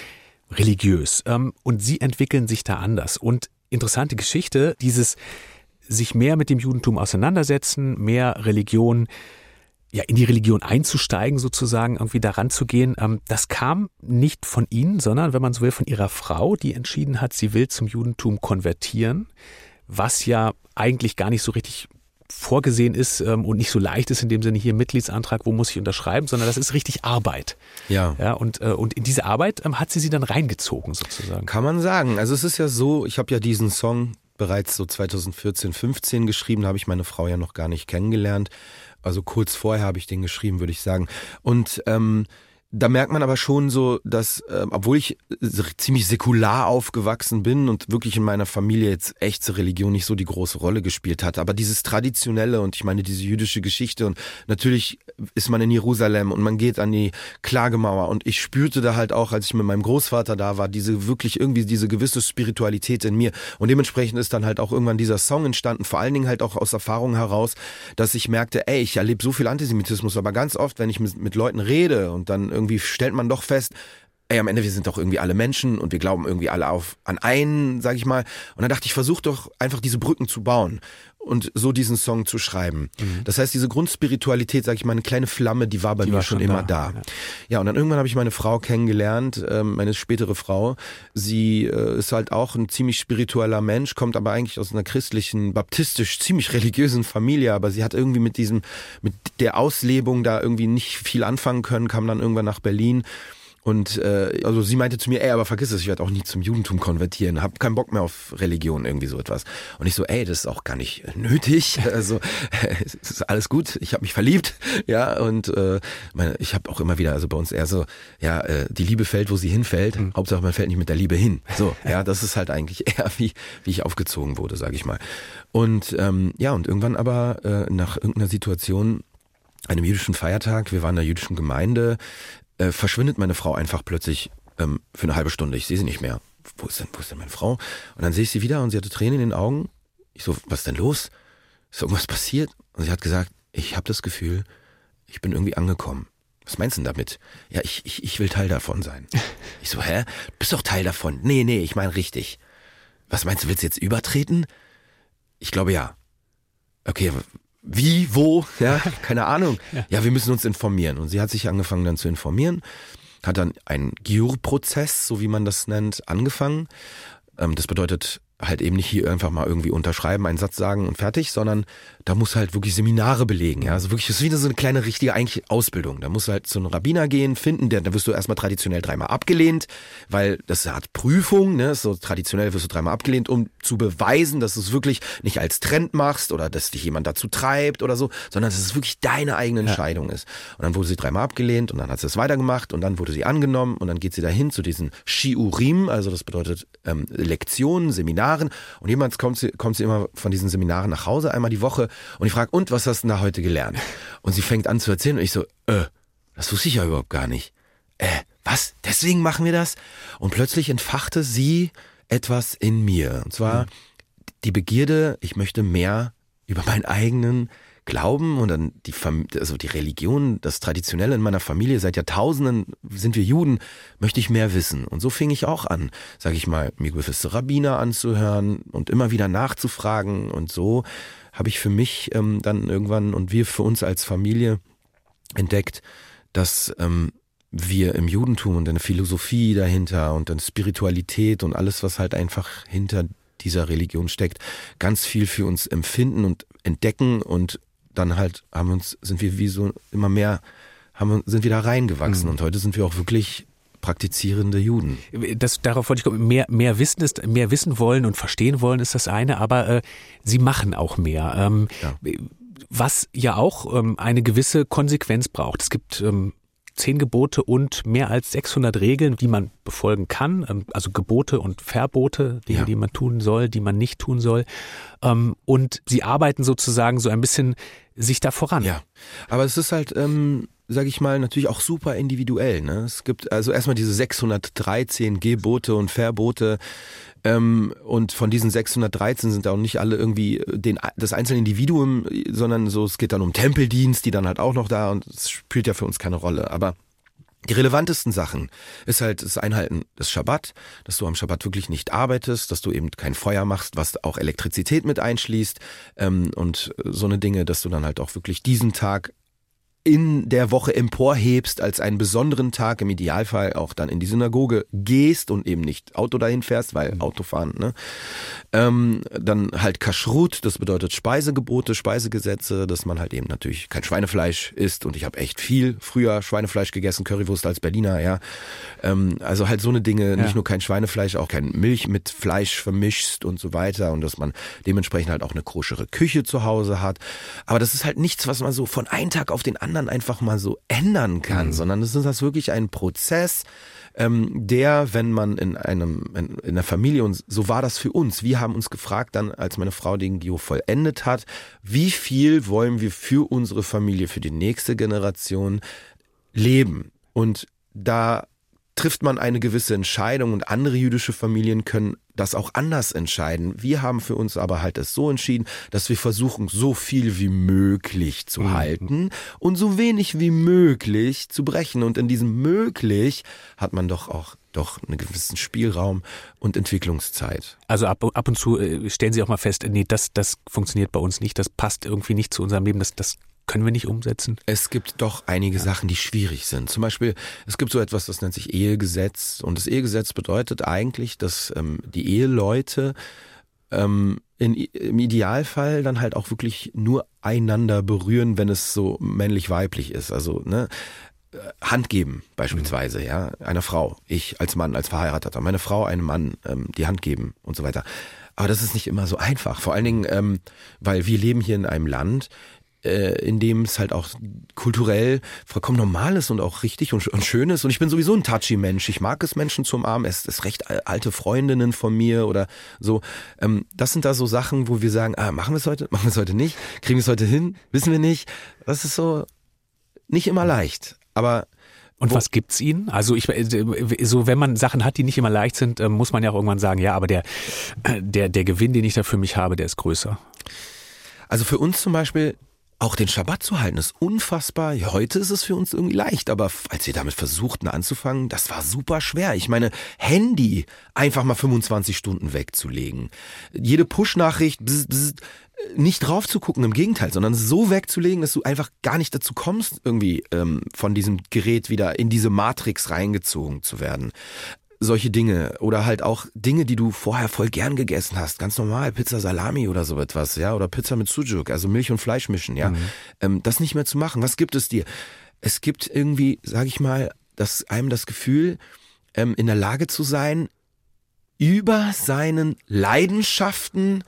religiös. Ähm, und Sie entwickeln sich da anders. Und interessante Geschichte, dieses sich mehr mit dem Judentum auseinandersetzen, mehr Religion, ja, in die Religion einzusteigen, sozusagen, irgendwie daran zu gehen, ähm, das kam nicht von Ihnen, sondern, wenn man so will, von Ihrer Frau, die entschieden hat, sie will zum Judentum konvertieren was ja eigentlich gar nicht so richtig vorgesehen ist ähm, und nicht so leicht ist in dem Sinne hier Mitgliedsantrag, wo muss ich unterschreiben, sondern das ist richtig Arbeit. Ja. Ja und äh, und in diese Arbeit ähm, hat sie sie dann reingezogen sozusagen. Kann man sagen. Also es ist ja so, ich habe ja diesen Song bereits so 2014, 15 geschrieben. Da habe ich meine Frau ja noch gar nicht kennengelernt. Also kurz vorher habe ich den geschrieben, würde ich sagen. Und ähm, da merkt man aber schon so, dass, äh, obwohl ich ziemlich säkular aufgewachsen bin und wirklich in meiner Familie jetzt echte Religion nicht so die große Rolle gespielt hat, aber dieses Traditionelle und ich meine diese jüdische Geschichte und natürlich ist man in Jerusalem und man geht an die Klagemauer und ich spürte da halt auch, als ich mit meinem Großvater da war, diese wirklich irgendwie diese gewisse Spiritualität in mir und dementsprechend ist dann halt auch irgendwann dieser Song entstanden, vor allen Dingen halt auch aus Erfahrung heraus, dass ich merkte, ey, ich erlebe so viel Antisemitismus, aber ganz oft, wenn ich mit, mit Leuten rede und dann irgendwie stellt man doch fest, ey, am Ende, wir sind doch irgendwie alle Menschen und wir glauben irgendwie alle auf an einen, sag ich mal. Und dann dachte ich, versuch doch einfach diese Brücken zu bauen und so diesen Song zu schreiben. Mhm. Das heißt, diese Grundspiritualität, sag ich mal, eine kleine Flamme, die war bei die mir war schon, immer da. da. Ja. ja. und dann irgendwann habe ich meine Frau kennengelernt, äh, meine spätere Frau. Sie äh, ist halt auch ein ziemlich spiritueller Mensch, kommt aber eigentlich aus einer christlichen, baptistisch, ziemlich religiösen Familie, aber sie hat irgendwie mit diesem, mit der Auslebung da irgendwie nicht viel anfangen können, kam dann irgendwann nach Berlin und äh, also sie meinte zu mir, ey, aber vergiss es, ich werde auch nie zum Judentum konvertieren, hab keinen Bock mehr auf Religion, irgendwie so etwas. Und ich so, ey, das ist auch gar nicht nötig. Also es ist alles gut, ich habe mich verliebt, ja, und äh, meine, ich habe auch immer wieder, also bei uns eher so, ja, äh, die Liebe fällt, wo sie hinfällt. Mhm. Hauptsache man fällt nicht mit der Liebe hin. So, ja, das ist halt eigentlich eher wie, wie ich aufgezogen wurde, sage ich mal. Und ähm, ja, und irgendwann aber äh, nach irgendeiner Situation einem jüdischen Feiertag, wir waren in der jüdischen Gemeinde, äh, verschwindet meine Frau einfach plötzlich ähm, für eine halbe Stunde. Ich sehe sie nicht mehr. Wo ist denn, wo ist denn meine Frau? Und dann sehe ich sie wieder und sie hatte Tränen in den Augen. Ich so, was ist denn los? Ist irgendwas passiert? Und sie hat gesagt, ich habe das Gefühl, ich bin irgendwie angekommen. Was meinst du denn damit? Ja, ich, ich, ich will Teil davon sein. Ich so, hä? Du bist doch Teil davon. Nee, nee, ich meine richtig. Was meinst du, willst du jetzt übertreten? Ich glaube ja. Okay, wie, wo, ja, keine Ahnung. ja. ja, wir müssen uns informieren. Und sie hat sich angefangen dann zu informieren, hat dann einen Giur-Prozess, so wie man das nennt, angefangen. Ähm, das bedeutet halt eben nicht hier einfach mal irgendwie unterschreiben, einen Satz sagen und fertig, sondern da muss halt wirklich Seminare belegen. Ja, also wirklich, das ist wieder so eine kleine richtige eigentlich Ausbildung. Da musst du halt zu einem Rabbiner gehen, finden, der, da wirst du erstmal traditionell dreimal abgelehnt, weil das hat Prüfung, ne, so traditionell wirst du dreimal abgelehnt, um zu beweisen, dass du es wirklich nicht als Trend machst oder dass dich jemand dazu treibt oder so, sondern dass es wirklich deine eigene Entscheidung ja. ist. Und dann wurde sie dreimal abgelehnt und dann hat sie es weitergemacht und dann wurde sie angenommen und dann geht sie dahin zu diesen Shiurim, also das bedeutet ähm, Lektionen, Seminare Seminaren und jemand kommt sie, kommt sie immer von diesen Seminaren nach Hause einmal die Woche und ich frage, und was hast du da heute gelernt? Und sie fängt an zu erzählen und ich so, äh, das wusste ich ja überhaupt gar nicht. Äh, was? Deswegen machen wir das? Und plötzlich entfachte sie etwas in mir. Und zwar mhm. die Begierde, ich möchte mehr über meinen eigenen Glauben und dann die, also die Religion, das Traditionelle in meiner Familie, seit Jahrtausenden sind wir Juden, möchte ich mehr wissen. Und so fing ich auch an, sage ich mal, mir gewisse Rabbiner anzuhören und immer wieder nachzufragen. Und so habe ich für mich ähm, dann irgendwann und wir für uns als Familie entdeckt, dass ähm, wir im Judentum und eine Philosophie dahinter und eine Spiritualität und alles, was halt einfach hinter dieser Religion steckt, ganz viel für uns empfinden und entdecken und dann halt haben uns, sind wir wie so immer mehr, haben, sind wir da reingewachsen mhm. und heute sind wir auch wirklich praktizierende Juden. Das, darauf wollte ich kommen. Mehr, mehr wissen ist, mehr wissen wollen und verstehen wollen ist das eine, aber äh, sie machen auch mehr. Ähm, ja. Was ja auch ähm, eine gewisse Konsequenz braucht. Es gibt ähm, zehn Gebote und mehr als 600 Regeln, die man befolgen kann, ähm, also Gebote und Verbote, Dinge, ja. die man tun soll, die man nicht tun soll. Ähm, und sie arbeiten sozusagen so ein bisschen sich da voran. Ja, aber es ist halt, ähm, sag ich mal, natürlich auch super individuell. Ne? Es gibt also erstmal diese 613 Gebote und Verbote. Ähm, und von diesen 613 sind auch nicht alle irgendwie den, das einzelne Individuum, sondern so, es geht dann um Tempeldienst, die dann halt auch noch da und es spielt ja für uns keine Rolle. Aber die relevantesten Sachen ist halt das Einhalten des Schabbat, dass du am Schabbat wirklich nicht arbeitest, dass du eben kein Feuer machst, was auch Elektrizität mit einschließt ähm, und so eine Dinge, dass du dann halt auch wirklich diesen Tag in der Woche emporhebst als einen besonderen Tag, im Idealfall auch dann in die Synagoge gehst und eben nicht Auto dahin fährst, weil Mhm. Autofahren, ne? Ähm, dann halt Kashrut, das bedeutet Speisegebote, Speisegesetze, dass man halt eben natürlich kein Schweinefleisch isst und ich habe echt viel früher Schweinefleisch gegessen, Currywurst als Berliner, ja. Ähm, also halt so eine Dinge, Ja. nicht nur kein Schweinefleisch, auch kein Milch mit Fleisch vermischst und so weiter und dass man dementsprechend halt auch eine koschere Küche zu Hause hat. Aber das ist halt nichts, was man so von einem Tag auf den anderen einfach mal so ändern kann, sondern das ist das wirklich ein Prozess, ähm, der, wenn man in einem in, in der Familie und so war das für uns. Wir haben uns gefragt, dann als meine Frau den Gio vollendet hat, wie viel wollen wir für unsere Familie, für die nächste Generation leben? Und da trifft man eine gewisse Entscheidung und andere jüdische Familien können das auch anders entscheiden. Wir haben für uns aber halt es so entschieden, dass wir versuchen, so viel wie möglich zu halten und so wenig wie möglich zu brechen. Und in diesem möglich hat man doch auch doch einen gewissen Spielraum und Entwicklungszeit. Also ab, ab und zu äh, stellen Sie auch mal fest, nee, das, das funktioniert bei uns nicht, das passt irgendwie nicht zu unserem Leben, das, das können wir nicht umsetzen. Es gibt doch einige Sachen, die schwierig sind. Zum Beispiel, es gibt so etwas, das nennt sich Ehegesetz. Und das Ehegesetz bedeutet eigentlich, dass ähm, die Eheleute ähm, in, im Idealfall dann halt auch wirklich nur einander berühren, wenn es so männlich-weiblich ist. Also, ne? äh, Hand geben beispielsweise, ja, einer Frau, ich als Mann, als Verheirateter, meine Frau, einem Mann, ähm, die Hand geben und so weiter. Aber das ist nicht immer so einfach. Vor allen Dingen, ähm, weil wir leben hier in einem Land, äh, in dem es halt auch kulturell vollkommen normal ist und auch richtig und, und schön ist. Und ich bin sowieso ein touchy Mensch. Ich mag es, Menschen zu umarmen. Es ist recht al- alte Freundinnen von mir oder so. Ähm, das sind da so Sachen, wo wir sagen, ah, machen wir es heute, machen wir es heute nicht, kriegen wir es heute hin, wissen wir nicht. Das ist so nicht immer leicht. Aber Und Wo- was gibt's Ihnen? Also ich äh, so wenn man Sachen hat, die nicht immer leicht sind, äh, muss man ja auch irgendwann sagen, ja, aber der der der Gewinn, den ich da für mich habe, der ist größer. Also für uns zum Beispiel auch den Schabbat zu halten, ist unfassbar. Heute ist es für uns irgendwie leicht, aber als wir damit versuchten anzufangen, das war super schwer. Ich meine, Handy einfach mal 25 Stunden wegzulegen. Jede Push-Nachricht nicht drauf zu gucken, im Gegenteil, sondern so wegzulegen, dass du einfach gar nicht dazu kommst, irgendwie ähm, von diesem Gerät wieder in diese Matrix reingezogen zu werden solche Dinge oder halt auch Dinge, die du vorher voll gern gegessen hast, ganz normal, Pizza Salami oder so etwas, ja, oder Pizza mit Sujuk, also Milch und Fleisch mischen, ja, ähm, das nicht mehr zu machen. Was gibt es dir? Es gibt irgendwie, sag ich mal, das einem das Gefühl, ähm, in der Lage zu sein, über seinen Leidenschaften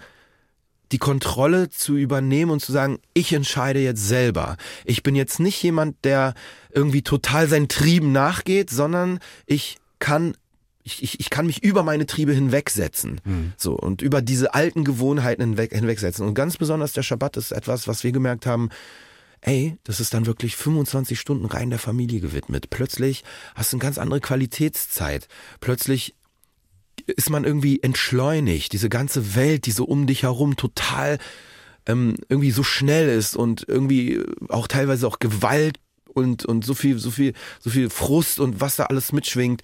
die Kontrolle zu übernehmen und zu sagen, ich entscheide jetzt selber. Ich bin jetzt nicht jemand, der irgendwie total seinen Trieben nachgeht, sondern ich kann ich, ich, ich kann mich über meine Triebe hinwegsetzen. So, und über diese alten Gewohnheiten hinweg, hinwegsetzen. Und ganz besonders der Schabbat ist etwas, was wir gemerkt haben, ey, das ist dann wirklich 25 Stunden rein der Familie gewidmet. Plötzlich hast du eine ganz andere Qualitätszeit. Plötzlich ist man irgendwie entschleunigt. Diese ganze Welt, die so um dich herum total ähm, irgendwie so schnell ist und irgendwie auch teilweise auch Gewalt und, und so viel, so viel, so viel Frust und was da alles mitschwingt,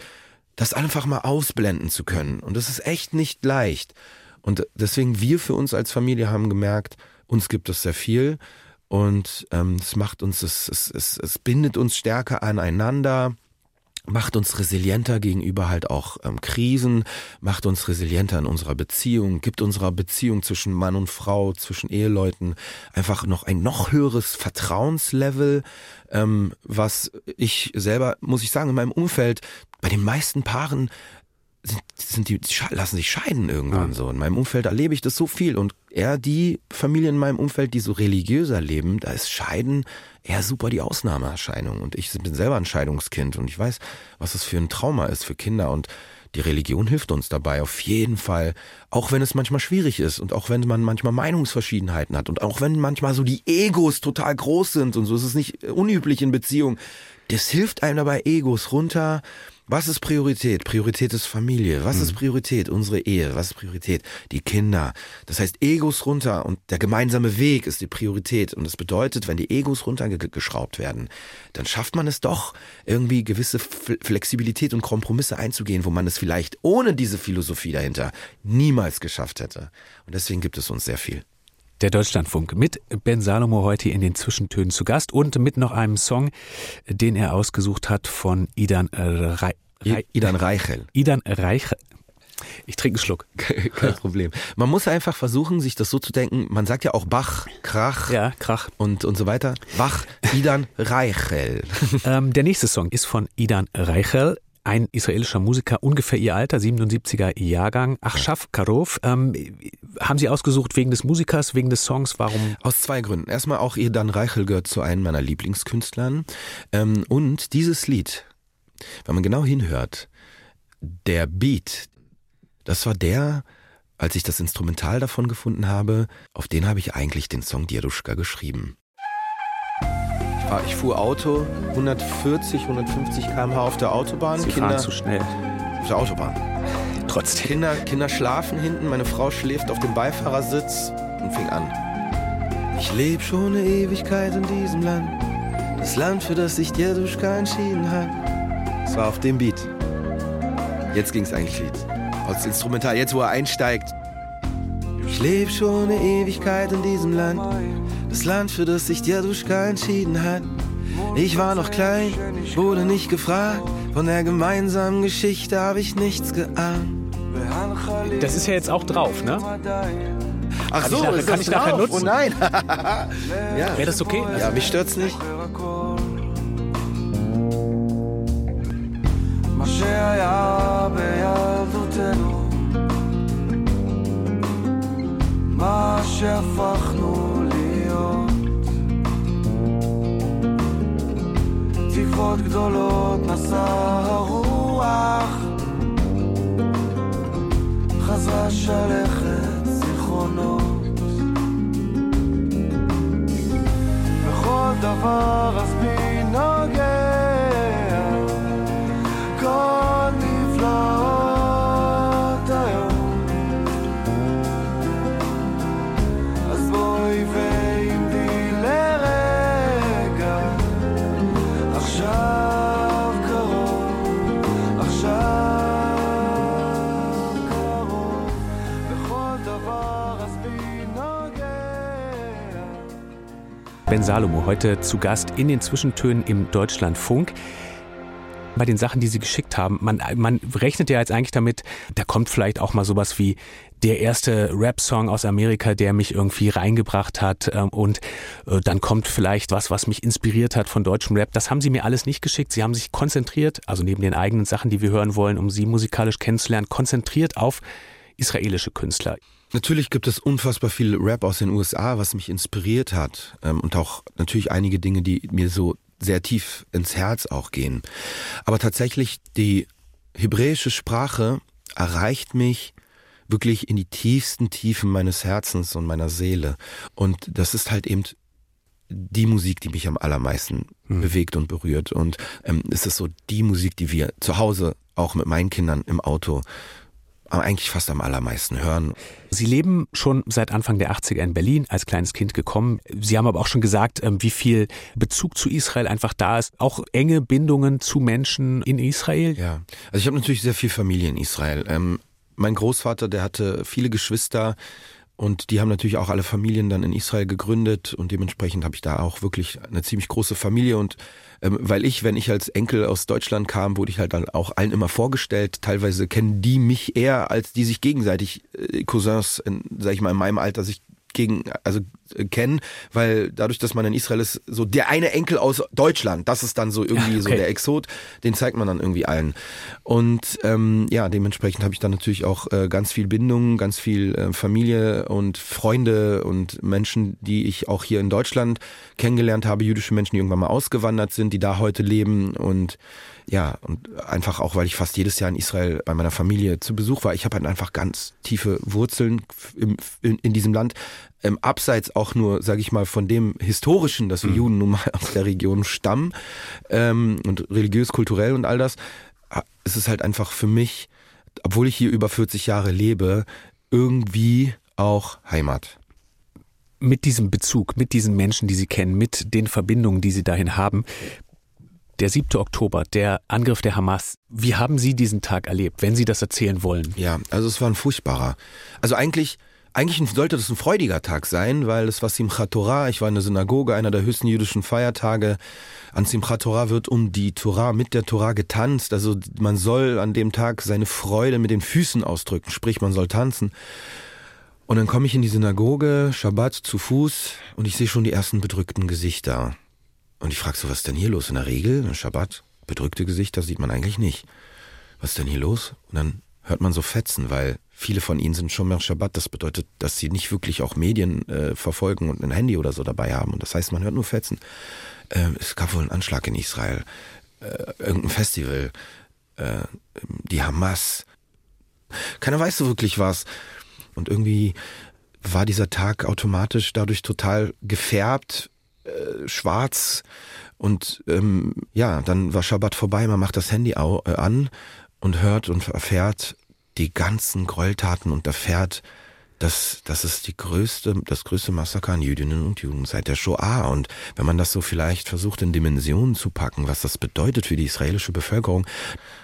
das einfach mal ausblenden zu können. Und das ist echt nicht leicht. Und deswegen wir für uns als Familie haben gemerkt, uns gibt es sehr viel und ähm, es macht uns, es, es, es, es bindet uns stärker aneinander macht uns resilienter gegenüber halt auch ähm, Krisen, macht uns resilienter in unserer Beziehung, gibt unserer Beziehung zwischen Mann und Frau, zwischen Eheleuten einfach noch ein noch höheres Vertrauenslevel, ähm, was ich selber, muss ich sagen, in meinem Umfeld, bei den meisten Paaren sind, sind die, lassen sich scheiden irgendwann so. In meinem Umfeld erlebe ich das so viel und eher die Familien in meinem Umfeld, die so religiöser leben, da ist Scheiden eher super die Ausnahmeerscheinung. Und ich bin selber ein Scheidungskind und ich weiß, was das für ein Trauma ist für Kinder und die Religion hilft uns dabei auf jeden Fall, auch wenn es manchmal schwierig ist und auch wenn man manchmal Meinungsverschiedenheiten hat und auch wenn manchmal so die Egos total groß sind und so ist es nicht unüblich in Beziehungen. Das hilft einem dabei, Egos runter. Was ist Priorität? Priorität ist Familie. Was ist Priorität? Unsere Ehe. Was ist Priorität? Die Kinder. Das heißt, Egos runter und der gemeinsame Weg ist die Priorität. Und das bedeutet, wenn die Egos runtergeschraubt werden, dann schafft man es doch, irgendwie gewisse Flexibilität und Kompromisse einzugehen, wo man es vielleicht ohne diese Philosophie dahinter niemals geschafft hätte. Und deswegen gibt es uns sehr viel. Der Deutschlandfunk mit Ben Salomo heute in den Zwischentönen zu Gast und mit noch einem Song, den er ausgesucht hat von Idan Rei Idan Reichel. Idan Reichel. Ich trinke einen Schluck. Kein Problem. Man muss einfach versuchen, sich das so zu denken. Man sagt ja auch Bach, Krach Ja, Krach. und, und so weiter. Bach, Idan Reichel. Ähm, der nächste Song ist von Idan Reichel. Ein israelischer Musiker, ungefähr ihr Alter, 77er Jahrgang, Achshav Karov. Ähm, haben Sie ausgesucht wegen des Musikers, wegen des Songs? Warum? Aus zwei Gründen. Erstmal auch Idan Reichel gehört zu einem meiner Lieblingskünstlern. Ähm, und dieses Lied, wenn man genau hinhört, der Beat, das war der, als ich das Instrumental davon gefunden habe, auf den habe ich eigentlich den Song Dieduschka geschrieben. Ich, war, ich fuhr Auto, 140, 150 km/h auf der Autobahn. Sie fahren zu schnell. auf der Autobahn. Trotzdem. Kinder, Kinder schlafen hinten, meine Frau schläft auf dem Beifahrersitz und fing an. Ich lebe schon eine Ewigkeit in diesem Land. Das Land, für das sich Dieduschka entschieden hat. Es war auf dem Beat. Jetzt ging's eigentlich Lied. Als Instrumental, jetzt wo er einsteigt. Ich lebe schon eine Ewigkeit in diesem Land. Das Land, für das sich Dieduschka entschieden hat. Ich war noch klein, wurde nicht gefragt. Von der gemeinsamen Geschichte habe ich nichts geahnt. Das ist ja jetzt auch drauf, ne? Ach Kann ich nachher- kann ich nachher nutzen? Oh nein. ja. Wäre das okay? ja, mich stört's nicht. מה שהיה בילדותנו, מה שהפכנו תקוות גדולות נשא הרוח, חזרה שלכת זיכרונות. בכל דבר אז בי נוגע כל נפלאות Ben Salomo heute zu Gast in den Zwischentönen im Deutschlandfunk. Bei den Sachen, die Sie geschickt haben, man, man rechnet ja jetzt eigentlich damit, da kommt vielleicht auch mal sowas wie der erste Rap-Song aus Amerika, der mich irgendwie reingebracht hat ähm, und äh, dann kommt vielleicht was, was mich inspiriert hat von deutschem Rap. Das haben Sie mir alles nicht geschickt. Sie haben sich konzentriert, also neben den eigenen Sachen, die wir hören wollen, um Sie musikalisch kennenzulernen, konzentriert auf israelische Künstler. Natürlich gibt es unfassbar viel Rap aus den USA, was mich inspiriert hat. Ähm, und auch natürlich einige Dinge, die mir so sehr tief ins Herz auch gehen. Aber tatsächlich, die hebräische Sprache erreicht mich wirklich in die tiefsten Tiefen meines Herzens und meiner Seele. Und das ist halt eben die Musik, die mich am allermeisten bewegt und berührt. Und ähm, es ist so die Musik, die wir zu Hause auch mit meinen Kindern im Auto eigentlich fast am allermeisten hören. Sie leben schon seit Anfang der 80er in Berlin, als kleines Kind gekommen. Sie haben aber auch schon gesagt, ähm, wie viel Bezug zu Israel einfach da ist. Auch enge Bindungen zu Menschen in Israel. Ja, also ich habe natürlich sehr viel Familie in Israel. Ähm, mein Großvater, der hatte viele Geschwister und die haben natürlich auch alle Familien dann in Israel gegründet und dementsprechend habe ich da auch wirklich eine ziemlich große Familie und ähm, weil ich, wenn ich als Enkel aus Deutschland kam, wurde ich halt dann auch allen immer vorgestellt. Teilweise kennen die mich eher, als die sich gegenseitig äh, Cousins, in, sag ich mal, in meinem Alter sich gegen, also äh, kennen, weil dadurch, dass man in Israel ist, so der eine Enkel aus Deutschland, das ist dann so irgendwie so okay. der Exot, den zeigt man dann irgendwie allen. Und ähm, ja, dementsprechend habe ich dann natürlich auch äh, ganz viel Bindung, ganz viel äh, Familie und Freunde und Menschen, die ich auch hier in Deutschland kennengelernt habe, jüdische Menschen, die irgendwann mal ausgewandert sind, die da heute leben und ja, und einfach auch, weil ich fast jedes Jahr in Israel bei meiner Familie zu Besuch war. Ich habe halt einfach ganz tiefe Wurzeln im, in, in diesem Land. Ähm, abseits auch nur, sage ich mal, von dem Historischen, dass wir Juden nun mal aus der Region stammen ähm, und religiös, kulturell und all das, ah, ist es halt einfach für mich, obwohl ich hier über 40 Jahre lebe, irgendwie auch Heimat. Mit diesem Bezug, mit diesen Menschen, die Sie kennen, mit den Verbindungen, die Sie dahin haben. Der 7. Oktober, der Angriff der Hamas. Wie haben Sie diesen Tag erlebt, wenn Sie das erzählen wollen? Ja, also es war ein furchtbarer. Also eigentlich eigentlich sollte das ein freudiger Tag sein, weil es war Simchat Torah, ich war in der Synagoge, einer der höchsten jüdischen Feiertage. An Simchat Torah wird um die Torah, mit der Torah getanzt. Also man soll an dem Tag seine Freude mit den Füßen ausdrücken, sprich man soll tanzen. Und dann komme ich in die Synagoge, Shabbat zu Fuß und ich sehe schon die ersten bedrückten Gesichter. Und ich frage so, was ist denn hier los? In der Regel, Shabbat, bedrückte Gesichter sieht man eigentlich nicht. Was ist denn hier los? Und dann hört man so Fetzen, weil viele von ihnen sind schon mehr Shabbat. Das bedeutet, dass sie nicht wirklich auch Medien äh, verfolgen und ein Handy oder so dabei haben. Und das heißt, man hört nur Fetzen. Äh, es gab wohl einen Anschlag in Israel, äh, irgendein Festival, äh, die Hamas. Keiner weiß so wirklich was. Und irgendwie war dieser Tag automatisch dadurch total gefärbt, äh, schwarz. Und ähm, ja, dann war Shabbat vorbei, man macht das Handy äh, an und hört und erfährt die ganzen Gräueltaten und erfährt, dass das ist die größte, das größte Massaker an Jüdinnen und Juden seit der Shoah. Und wenn man das so vielleicht versucht in Dimensionen zu packen, was das bedeutet für die israelische Bevölkerung,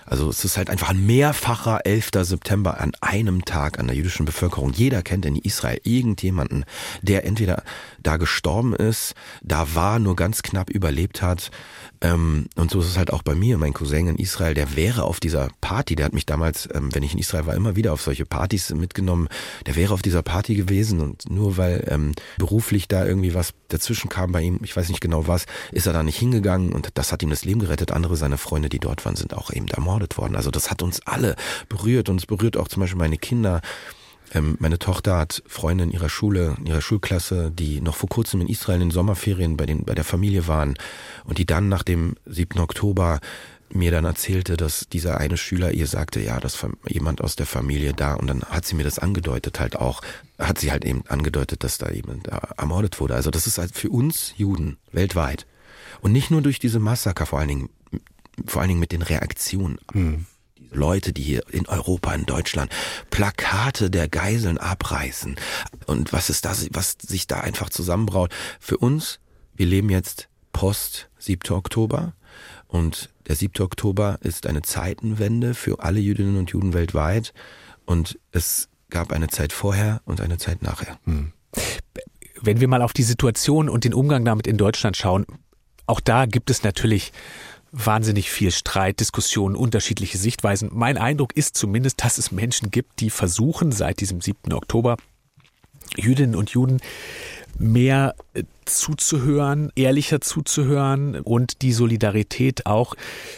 also es ist halt einfach ein mehrfacher 11. September an einem Tag an der jüdischen Bevölkerung. Jeder kennt in Israel irgendjemanden, der entweder da gestorben ist, da war, nur ganz knapp überlebt hat. Ähm, und so ist es halt auch bei mir. Mein Cousin in Israel, der wäre auf dieser Party, der hat mich damals, ähm, wenn ich in Israel war, immer wieder auf solche Partys mitgenommen. Der wäre auf dieser Party gewesen und nur weil ähm, beruflich da irgendwie was dazwischen kam bei ihm, ich weiß nicht genau was, ist er da nicht hingegangen und das hat ihm das Leben gerettet. Andere seiner Freunde, die dort waren, sind auch eben ermordet worden. Also das hat uns alle berührt und es berührt auch zum Beispiel meine Kinder. Ähm, meine Tochter hat Freunde in ihrer Schule, in ihrer Schulklasse, die noch vor kurzem in Israel in den Sommerferien bei, den, bei der Familie waren und die dann nach dem 7. Oktober mir dann erzählte, dass dieser eine Schüler ihr sagte, ja, dass jemand aus der Familie da und dann hat sie mir das angedeutet halt auch, hat sie halt eben angedeutet, dass da jemand ermordet wurde. Also das ist halt für uns Juden weltweit und nicht nur durch diese Massaker, vor allen Dingen, vor allen Dingen mit den Reaktionen. Mhm. Leute, die hier in Europa, in Deutschland Plakate der Geiseln abreißen. Und was ist das, was sich da einfach zusammenbraut? Für uns, wir leben jetzt post 7. Oktober und der 7. Oktober ist eine Zeitenwende für alle Jüdinnen und Juden weltweit und es gab eine Zeit vorher und eine Zeit nachher. Hm. Wenn wir mal auf die Situation und den Umgang damit in Deutschland schauen, auch da gibt es natürlich wahnsinnig viel Streit, Diskussionen, unterschiedliche Sichtweisen. Mein Eindruck ist zumindest, dass es Menschen gibt, die versuchen, seit diesem 7. Oktober Jüdinnen und Juden mehr äh, zuzuhören, ehrlicher zuzuhören und die Solidarität auch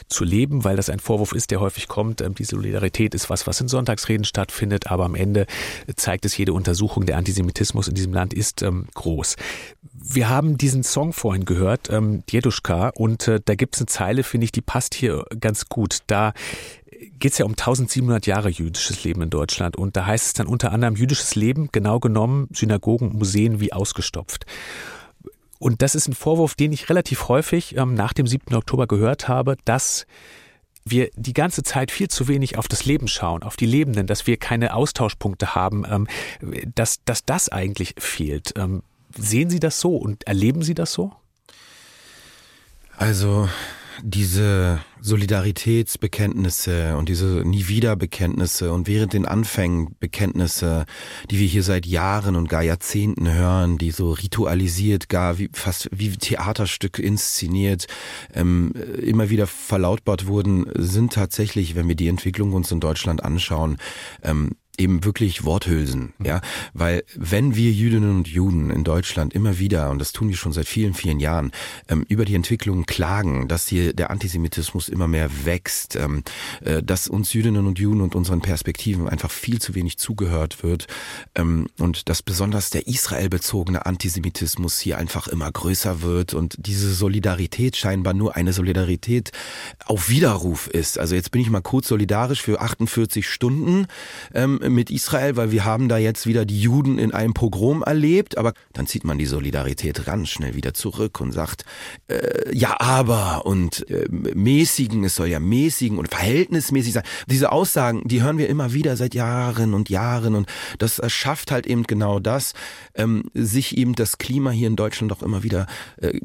zu leben, weil das ein Vorwurf ist, der häufig kommt. Ähm, die Solidarität ist was, was in Sonntagsreden stattfindet, aber am Ende zeigt es jede Untersuchung, der Antisemitismus in diesem Land ist ähm, groß. Wir haben diesen Song vorhin gehört, ähm, Djeduschka, und äh, da gibt es eine Zeile, finde ich, die passt hier ganz gut. Da geht es ja um 1700 Jahre jüdisches Leben in Deutschland und da heißt es dann unter anderem jüdisches Leben, genau genommen Synagogen, Museen wie ausgestopft. Und das ist ein Vorwurf, den ich relativ häufig ähm, nach dem 7. Oktober gehört habe, dass wir die ganze Zeit viel zu wenig auf das Leben schauen, auf die Lebenden, dass wir keine Austauschpunkte haben, ähm, dass, dass das eigentlich fehlt. Sehen Sie das so und erleben Sie das so? Also diese Solidaritätsbekenntnisse und diese Nie wieder Bekenntnisse und während den Anfängen Bekenntnisse, die wir hier seit Jahren und gar Jahrzehnten hören, die so ritualisiert, gar wie, fast wie Theaterstück inszeniert, ähm, immer wieder verlautbart wurden, sind tatsächlich, wenn wir die Entwicklung uns in Deutschland anschauen, ähm, eben wirklich Worthülsen, mhm. ja, weil wenn wir Jüdinnen und Juden in Deutschland immer wieder, und das tun wir schon seit vielen, vielen Jahren, ähm, über die Entwicklung klagen, dass hier der Antisemitismus immer mehr wächst, ähm, äh, dass uns Jüdinnen und Juden und unseren Perspektiven einfach viel zu wenig zugehört wird ähm, und dass besonders der israelbezogene Antisemitismus hier einfach immer größer wird und diese Solidarität scheinbar nur eine Solidarität auf Widerruf ist. Also jetzt bin ich mal kurz solidarisch für 48 Stunden, mit Israel, weil wir haben da jetzt wieder die Juden in einem Pogrom erlebt, aber dann zieht man die Solidarität ganz schnell wieder zurück und sagt, äh, ja aber und äh, mäßigen, es soll ja mäßigen und verhältnismäßig sein. Diese Aussagen, die hören wir immer wieder seit Jahren und Jahren und das erschafft halt eben genau das, ähm, sich eben das Klima hier in Deutschland auch immer wieder äh,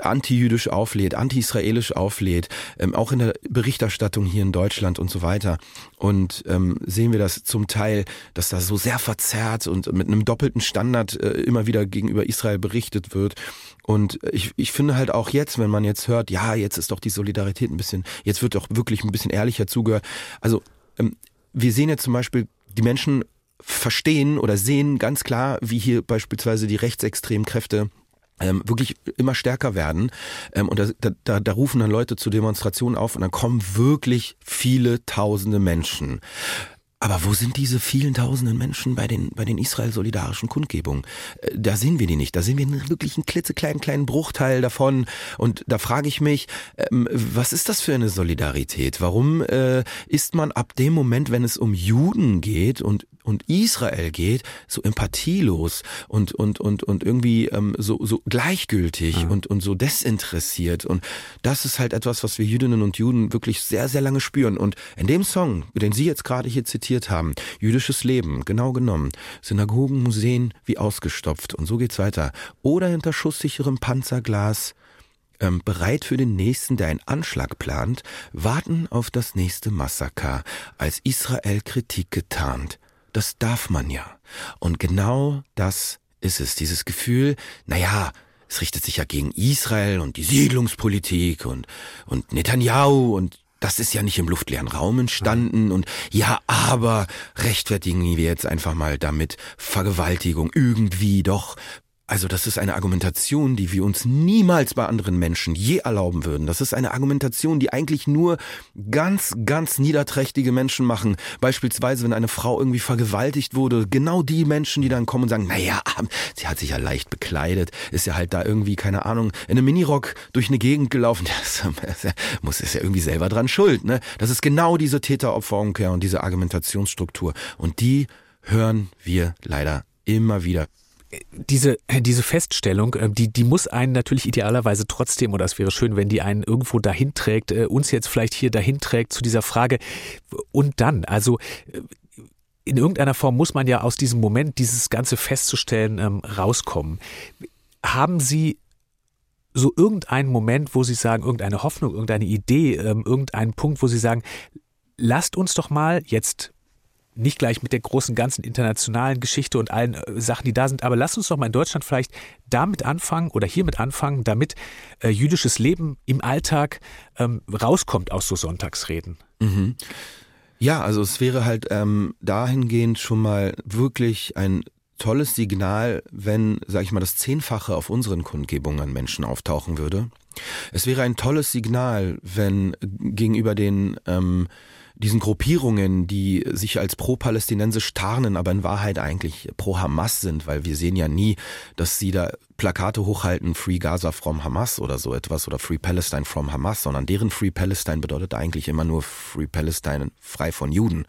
antijüdisch auflädt, anti-israelisch auflädt, ähm, auch in der Berichterstattung hier in Deutschland und so weiter. Und ähm, sehen wir das zum Teil Teil, dass da so sehr verzerrt und mit einem doppelten Standard äh, immer wieder gegenüber Israel berichtet wird. Und ich, ich finde halt auch jetzt, wenn man jetzt hört, ja, jetzt ist doch die Solidarität ein bisschen, jetzt wird doch wirklich ein bisschen ehrlicher zugehört. Also ähm, wir sehen jetzt zum Beispiel, die Menschen verstehen oder sehen ganz klar, wie hier beispielsweise die rechtsextremen Kräfte ähm, wirklich immer stärker werden. Ähm, und da, da, da rufen dann Leute zu Demonstrationen auf und dann kommen wirklich viele tausende Menschen. Aber wo sind diese vielen tausenden Menschen bei den, bei den Israel-solidarischen Kundgebungen? Äh, da sehen wir die nicht. Da sehen wir wirklich einen klitzekleinen kleinen Bruchteil davon. Und da frage ich mich, ähm, was ist das für eine Solidarität? Warum äh, ist man ab dem Moment, wenn es um Juden geht und und Israel geht, so empathielos und und und und irgendwie ähm, so so gleichgültig ja. und und so desinteressiert und das ist halt etwas, was wir Jüdinnen und Juden wirklich sehr sehr lange spüren und in dem Song, den Sie jetzt gerade hier zitiert haben, jüdisches Leben, genau genommen, Synagogen, Museen wie ausgestopft. Und so geht's weiter. Oder hinter schusssicherem Panzerglas ähm, bereit für den nächsten, der einen Anschlag plant, warten auf das nächste Massaker, als Israel Kritik getarnt. Das darf man ja. Und genau das ist es, dieses Gefühl, naja, es richtet sich ja gegen Israel und die Siedlungspolitik und, und Netanyahu und das ist ja nicht im luftleeren Raum entstanden und ja, aber rechtfertigen wir jetzt einfach mal damit Vergewaltigung. Irgendwie doch also das ist eine Argumentation, die wir uns niemals bei anderen Menschen je erlauben würden. Das ist eine Argumentation, die eigentlich nur ganz, ganz niederträchtige Menschen machen. Beispielsweise, wenn eine Frau irgendwie vergewaltigt wurde, genau die Menschen, die dann kommen und sagen, naja, sie hat sich ja leicht bekleidet, ist ja halt da irgendwie, keine Ahnung, in einem Minirock durch eine Gegend gelaufen. Das muss ist ja irgendwie selber dran schuld. Ne? Das ist genau diese Täteropferumkehr und diese Argumentationsstruktur. Und die hören wir leider immer wieder diese, diese Feststellung, äh, die, die muss einen natürlich idealerweise trotzdem, oder es wäre schön, wenn die einen irgendwo dahin trägt, äh, uns jetzt vielleicht hier dahin trägt zu dieser Frage. Und dann, also äh, in irgendeiner Form muss man ja aus diesem Moment, dieses Ganze festzustellen, ähm, rauskommen. Haben Sie so irgendeinen Moment, wo Sie sagen, irgendeine Hoffnung, irgendeine Idee, ähm, irgendeinen Punkt, wo Sie sagen, lasst uns doch mal jetzt nicht gleich mit der großen ganzen internationalen Geschichte und allen äh, Sachen, die da sind, aber lass uns doch mal in Deutschland vielleicht damit anfangen oder hiermit anfangen, damit äh, jüdisches Leben im Alltag ähm, rauskommt aus so Sonntagsreden. Mhm. Ja, also es wäre halt ähm, dahingehend schon mal wirklich ein tolles Signal, wenn, sag ich mal, das Zehnfache auf unseren Kundgebungen an Menschen auftauchen würde. Es wäre ein tolles Signal, wenn gegenüber den ähm, diesen Gruppierungen, die sich als pro-palästinensisch tarnen, aber in Wahrheit eigentlich pro-Hamas sind, weil wir sehen ja nie, dass sie da Plakate hochhalten, Free Gaza from Hamas oder so etwas oder Free Palestine from Hamas, sondern deren Free Palestine bedeutet eigentlich immer nur Free Palestine frei von Juden.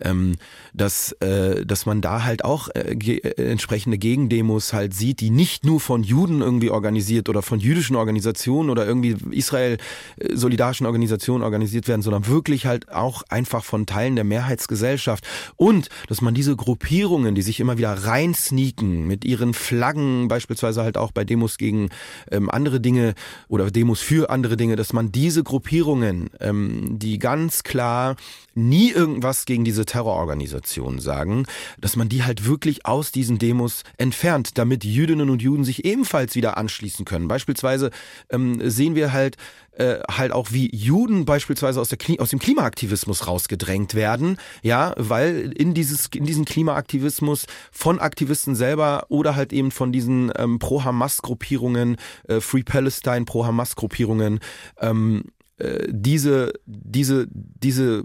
Ähm, dass, äh, dass man da halt auch äh, äh, entsprechende Gegendemos halt sieht, die nicht nur von Juden irgendwie organisiert oder von jüdischen Organisationen oder irgendwie Israel äh, solidarischen Organisationen organisiert werden, sondern wirklich halt auch einfach von Teilen der Mehrheitsgesellschaft und dass man diese Gruppierungen, die sich immer wieder reinsneaken mit ihren Flaggen beispielsweise halt auch bei Demos gegen ähm, andere Dinge oder Demos für andere Dinge, dass man diese Gruppierungen, ähm, die ganz klar nie irgendwas gegen diese Terrororganisationen sagen, dass man die halt wirklich aus diesen Demos entfernt, damit Jüdinnen und Juden sich ebenfalls wieder anschließen können. Beispielsweise ähm, sehen wir halt äh, halt auch wie Juden beispielsweise aus, der, aus dem Klimaaktivismus rausgedrängt werden, ja, weil in dieses in diesen Klimaaktivismus von Aktivisten selber oder halt eben von diesen ähm, Pro-Hamas-Gruppierungen, äh, Free Palestine, Pro-Hamas-Gruppierungen ähm, äh, diese diese diese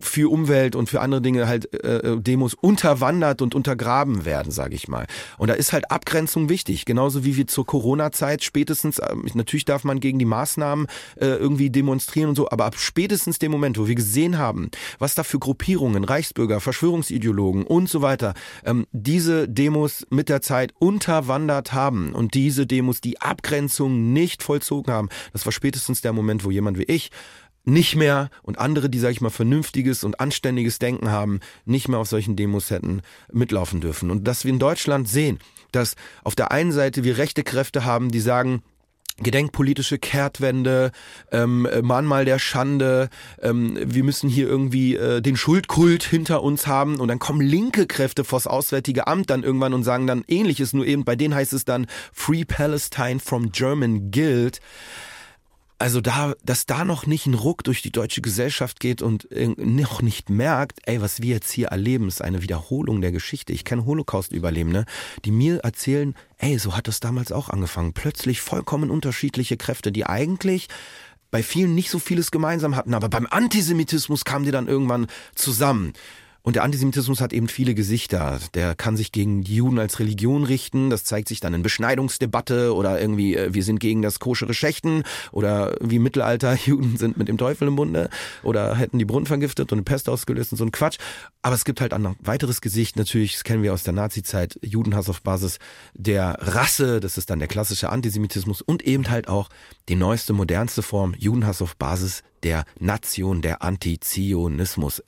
für Umwelt und für andere Dinge halt äh, äh, Demos unterwandert und untergraben werden, sage ich mal. Und da ist halt Abgrenzung wichtig, genauso wie wir zur Corona-Zeit spätestens, äh, natürlich darf man gegen die Maßnahmen äh, irgendwie demonstrieren und so, aber ab spätestens dem Moment, wo wir gesehen haben, was da für Gruppierungen, Reichsbürger, Verschwörungsideologen und so weiter, ähm, diese Demos mit der Zeit unterwandert haben und diese Demos die Abgrenzung nicht vollzogen haben, das war spätestens der Moment, wo jemand wie ich nicht mehr und andere, die, sag ich mal, vernünftiges und anständiges Denken haben, nicht mehr auf solchen Demos hätten mitlaufen dürfen. Und dass wir in Deutschland sehen, dass auf der einen Seite wir rechte Kräfte haben, die sagen, Gedenkpolitische Kehrtwende, ähm, Mahnmal der Schande, ähm, wir müssen hier irgendwie äh, den Schuldkult hinter uns haben. Und dann kommen linke Kräfte vors Auswärtige Amt dann irgendwann und sagen dann ähnliches, nur eben bei denen heißt es dann Free Palestine from German Guild also da, dass da noch nicht ein Ruck durch die deutsche Gesellschaft geht und noch nicht merkt, ey, was wir jetzt hier erleben, ist eine Wiederholung der Geschichte. Ich kenne Holocaust-Überlebende, die mir erzählen, ey, so hat das damals auch angefangen. Plötzlich vollkommen unterschiedliche Kräfte, die eigentlich bei vielen nicht so vieles gemeinsam hatten, aber beim Antisemitismus kamen die dann irgendwann zusammen. Und der Antisemitismus hat eben viele Gesichter. Der kann sich gegen die Juden als Religion richten. Das zeigt sich dann in Beschneidungsdebatte oder irgendwie, äh, wir sind gegen das koschere Schächten oder wie Mittelalter, Juden sind mit dem Teufel im Bunde oder hätten die Brunnen vergiftet und eine Pest ausgelöst und so ein Quatsch. Aber es gibt halt ein weiteres Gesicht, natürlich, das kennen wir aus der Nazizeit, Judenhass auf Basis der Rasse, das ist dann der klassische Antisemitismus und eben halt auch die neueste, modernste Form, Judenhass auf Basis der Nation, der Antizionismus.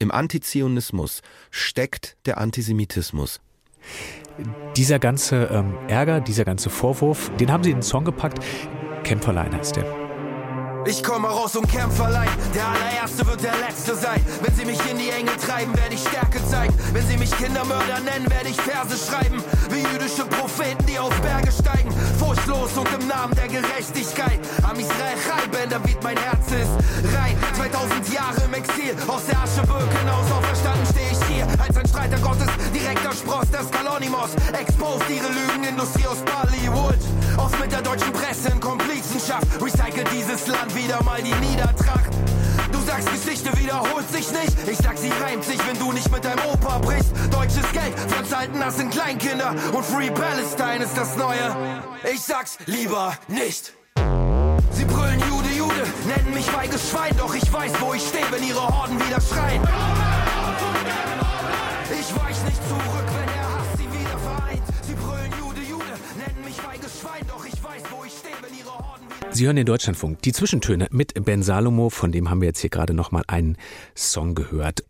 Im Antizionismus steckt der Antisemitismus. Dieser ganze ähm, Ärger, dieser ganze Vorwurf, den haben sie in den Song gepackt. Kämpferlein heißt der. Ich komme raus und kämpfe allein. Der allererste wird der letzte sein. Wenn sie mich in die Enge treiben, werde ich Stärke zeigen. Wenn sie mich Kindermörder nennen, werde ich Verse schreiben. Wie jüdische Propheten, die auf Berge steigen. Furchtlos und im Namen der Gerechtigkeit. Am Israel reiben, David, mein Herz ist rein. 2000 Jahre im Exil, aus der Asche Birkenhaus. Auferstanden stehe ich als ein Streiter Gottes. Direkter Spross des Kalonimos. Exposed ihre Lügenindustrie aus Bollywood. Oft mit der deutschen Presse in Komplizenschaft. Recycelt dieses Land wieder mal die Niedertracht. Du sagst, Geschichte wiederholt sich nicht. Ich sag, sie reimt sich, wenn du nicht mit deinem Opa brichst. Deutsches Geld, Franz das sind Kleinkinder. Und Free Palestine ist das Neue. Ich sag's lieber nicht. Sie brüllen Jude, Jude, nennen mich feiges Schwein, doch ich weiß, wo ich stehe, wenn ihre Horden wieder schreien. Ich weich nicht zurück, wenn der Hass sie wieder vereint. Sie brüllen Jude, Jude, nennen mich feiges Schwein, doch ich weiß, wo ich stehe, wenn ihre Horden Sie hören den Deutschlandfunk. Die Zwischentöne mit Ben Salomo, von dem haben wir jetzt hier gerade nochmal einen Song gehört.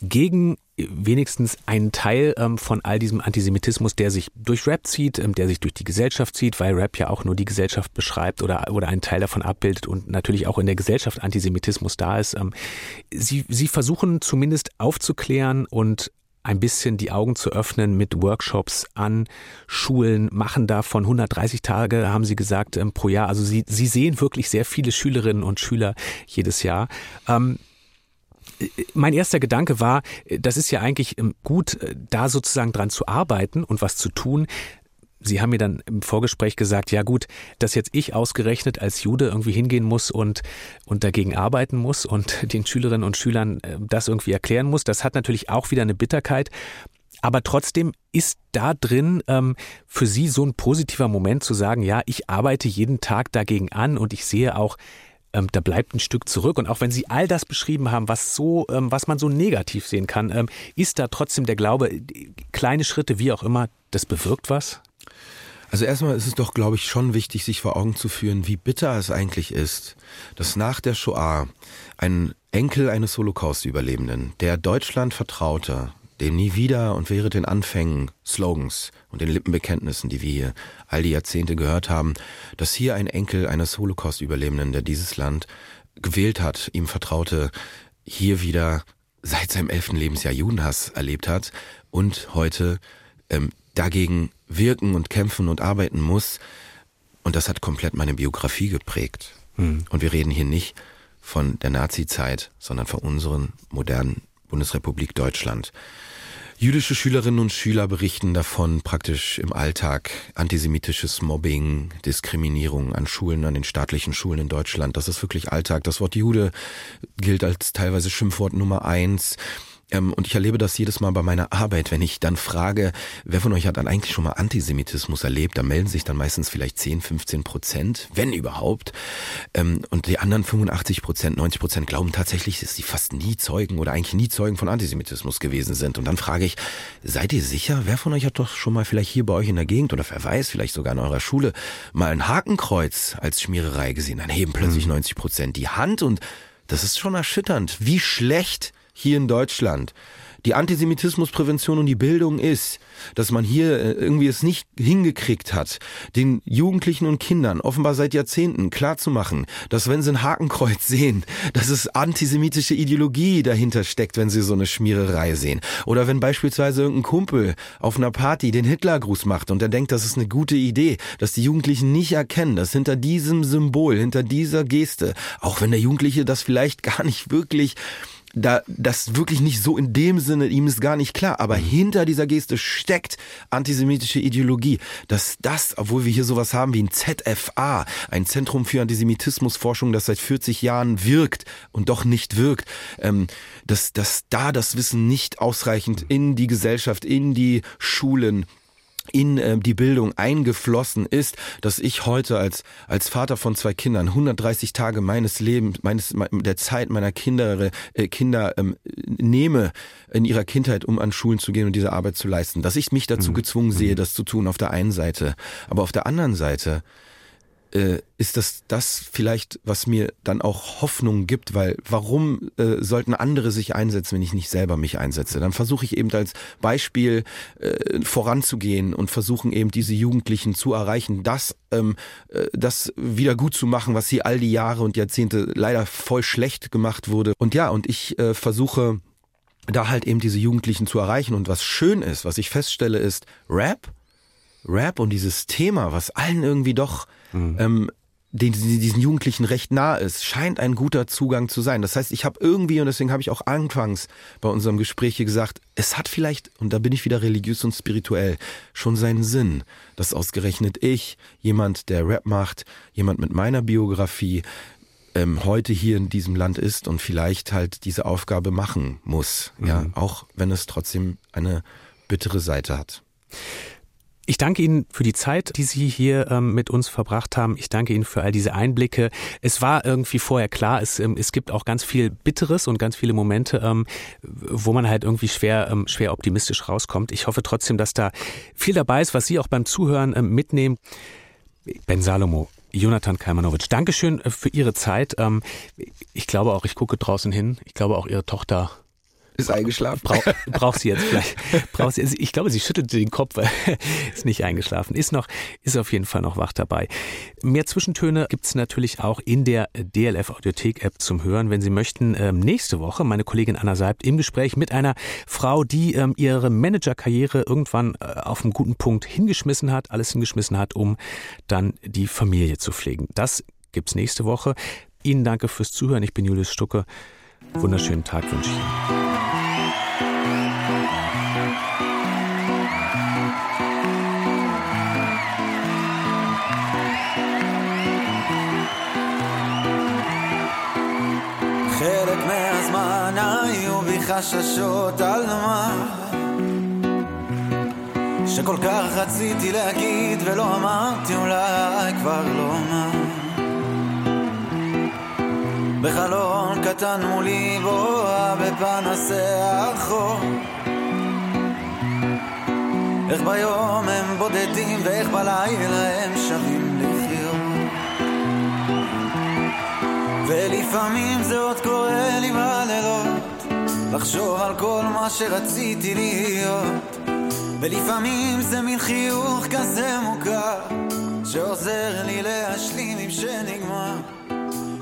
Gegen wenigstens einen Teil ähm, von all diesem Antisemitismus, der sich durch Rap zieht, ähm, der sich durch die Gesellschaft zieht, weil Rap ja auch nur die Gesellschaft beschreibt oder, oder einen Teil davon abbildet und natürlich auch in der Gesellschaft Antisemitismus da ist. Ähm, sie, sie versuchen zumindest aufzuklären und ein bisschen die Augen zu öffnen mit Workshops an Schulen, machen davon 130 Tage, haben Sie gesagt, ähm, pro Jahr. Also Sie, Sie sehen wirklich sehr viele Schülerinnen und Schüler jedes Jahr. Ähm, mein erster Gedanke war, das ist ja eigentlich ähm, gut, äh, da sozusagen dran zu arbeiten und was zu tun. Sie haben mir dann im Vorgespräch gesagt, ja gut, dass jetzt ich ausgerechnet als Jude irgendwie hingehen muss und, und dagegen arbeiten muss und den Schülerinnen und Schülern äh, das irgendwie erklären muss, das hat natürlich auch wieder eine Bitterkeit. Aber trotzdem ist da drin ähm, für Sie so ein positiver Moment zu sagen, ja, ich arbeite jeden Tag dagegen an und ich sehe auch, ähm, da bleibt ein Stück zurück. Und auch wenn Sie all das beschrieben haben, was so, ähm, was man so negativ sehen kann, ähm, ist da trotzdem der Glaube, kleine Schritte, wie auch immer, das bewirkt was? Also erstmal ist es doch, glaube ich, schon wichtig, sich vor Augen zu führen, wie bitter es eigentlich ist, dass nach der Shoah ein Enkel eines Holocaust-Überlebenden, der Deutschland vertraute, dem nie wieder und während den Anfängen, Slogans und den Lippenbekenntnissen, die wir hier all die Jahrzehnte gehört haben, dass hier ein Enkel eines Holocaust-Überlebenden, der dieses Land gewählt hat, ihm vertraute, hier wieder seit seinem elften Lebensjahr Judenhass erlebt hat und heute ähm, dagegen wirken und kämpfen und arbeiten muss. Und das hat komplett meine Biografie geprägt. Hm. Und wir reden hier nicht von der Nazi-Zeit, sondern von unseren modernen Bundesrepublik Deutschland. Jüdische Schülerinnen und Schüler berichten davon praktisch im Alltag antisemitisches Mobbing, Diskriminierung an Schulen, an den staatlichen Schulen in Deutschland. Das ist wirklich Alltag. Das Wort Jude gilt als teilweise Schimpfwort Nummer eins. Ähm, und ich erlebe das jedes Mal bei meiner Arbeit, wenn ich dann frage, wer von euch hat dann eigentlich schon mal Antisemitismus erlebt, da melden sich dann meistens vielleicht 10, 15 Prozent, wenn überhaupt. Ähm, und die anderen 85 Prozent, 90 Prozent glauben tatsächlich, dass sie fast nie Zeugen oder eigentlich nie Zeugen von Antisemitismus gewesen sind. Und dann frage ich, seid ihr sicher, wer von euch hat doch schon mal vielleicht hier bei euch in der Gegend oder wer weiß, vielleicht sogar in eurer Schule mal ein Hakenkreuz als Schmiererei gesehen? Dann heben plötzlich 90 mhm. Prozent die Hand und das ist schon erschütternd, wie schlecht hier in Deutschland die Antisemitismusprävention und die Bildung ist, dass man hier äh, irgendwie es nicht hingekriegt hat, den Jugendlichen und Kindern offenbar seit Jahrzehnten klarzumachen, dass wenn sie ein Hakenkreuz sehen, dass es antisemitische Ideologie dahinter steckt, wenn sie so eine Schmiererei sehen. Oder wenn beispielsweise irgendein Kumpel auf einer Party den Hitlergruß macht und er denkt, das ist eine gute Idee, dass die Jugendlichen nicht erkennen, dass hinter diesem Symbol, hinter dieser Geste, auch wenn der Jugendliche das vielleicht gar nicht wirklich da das wirklich nicht so in dem Sinne, ihm ist gar nicht klar, aber mhm. hinter dieser Geste steckt antisemitische Ideologie. Dass das, obwohl wir hier sowas haben wie ein ZFA, ein Zentrum für Antisemitismusforschung, das seit 40 Jahren wirkt und doch nicht wirkt, ähm, dass, dass da das Wissen nicht ausreichend in die Gesellschaft, in die Schulen in äh, die Bildung eingeflossen ist, dass ich heute als als Vater von zwei Kindern 130 Tage meines Lebens, meines der Zeit meiner Kinder äh, Kinder ähm, nehme in ihrer Kindheit, um an Schulen zu gehen und diese Arbeit zu leisten, dass ich mich dazu mhm. gezwungen sehe, mhm. das zu tun auf der einen Seite, aber auf der anderen Seite äh, ist das das vielleicht, was mir dann auch Hoffnung gibt, weil warum äh, sollten andere sich einsetzen, wenn ich nicht selber mich einsetze? Dann versuche ich eben als Beispiel äh, voranzugehen und versuchen eben diese Jugendlichen zu erreichen, das, ähm, äh, das wieder gut zu machen, was hier all die Jahre und Jahrzehnte leider voll schlecht gemacht wurde. Und ja, und ich äh, versuche da halt eben diese Jugendlichen zu erreichen. Und was schön ist, was ich feststelle, ist Rap, Rap und dieses Thema, was allen irgendwie doch mhm. ähm, den, diesen Jugendlichen recht nah ist, scheint ein guter Zugang zu sein. Das heißt, ich habe irgendwie, und deswegen habe ich auch anfangs bei unserem Gespräch hier gesagt, es hat vielleicht, und da bin ich wieder religiös und spirituell, schon seinen Sinn, dass ausgerechnet ich, jemand, der Rap macht, jemand mit meiner Biografie, ähm, heute hier in diesem Land ist und vielleicht halt diese Aufgabe machen muss. Mhm. Ja, auch wenn es trotzdem eine bittere Seite hat. Ich danke Ihnen für die Zeit, die Sie hier ähm, mit uns verbracht haben. Ich danke Ihnen für all diese Einblicke. Es war irgendwie vorher klar, es, ähm, es gibt auch ganz viel Bitteres und ganz viele Momente, ähm, wo man halt irgendwie schwer, ähm, schwer optimistisch rauskommt. Ich hoffe trotzdem, dass da viel dabei ist, was Sie auch beim Zuhören ähm, mitnehmen. Ben Salomo, Jonathan Kalmanowitsch, Dankeschön äh, für Ihre Zeit. Ähm, ich glaube auch, ich gucke draußen hin. Ich glaube auch Ihre Tochter ist eingeschlafen. Brauch, braucht sie jetzt vielleicht. Braucht sie, ich glaube, sie schüttelt den Kopf, ist nicht eingeschlafen. Ist noch, ist auf jeden Fall noch wach dabei. Mehr Zwischentöne gibt's natürlich auch in der DLF Audiothek App zum Hören, wenn Sie möchten. Ähm, nächste Woche meine Kollegin Anna Seibt im Gespräch mit einer Frau, die ähm, ihre Managerkarriere irgendwann äh, auf einen guten Punkt hingeschmissen hat, alles hingeschmissen hat, um dann die Familie zu pflegen. Das gibt's nächste Woche. Ihnen danke fürs Zuhören. Ich bin Julius Stucke. Wunderschönen Tag wünsche ich Ihnen. חלק מהזמן היו בי חששות על מה שכל כך רציתי להגיד ולא אמרתי אולי כבר לא מה בחלון קטן מולי בואה בפנסי החור. איך ביום הם בודדים ואיך בלילה הם שווים לחיות ולפעמים זה עוד קורה לי בלילות לחשוב על כל מה שרציתי להיות. ולפעמים זה מין חיוך כזה מוכר שעוזר לי להשלים עם שנגמר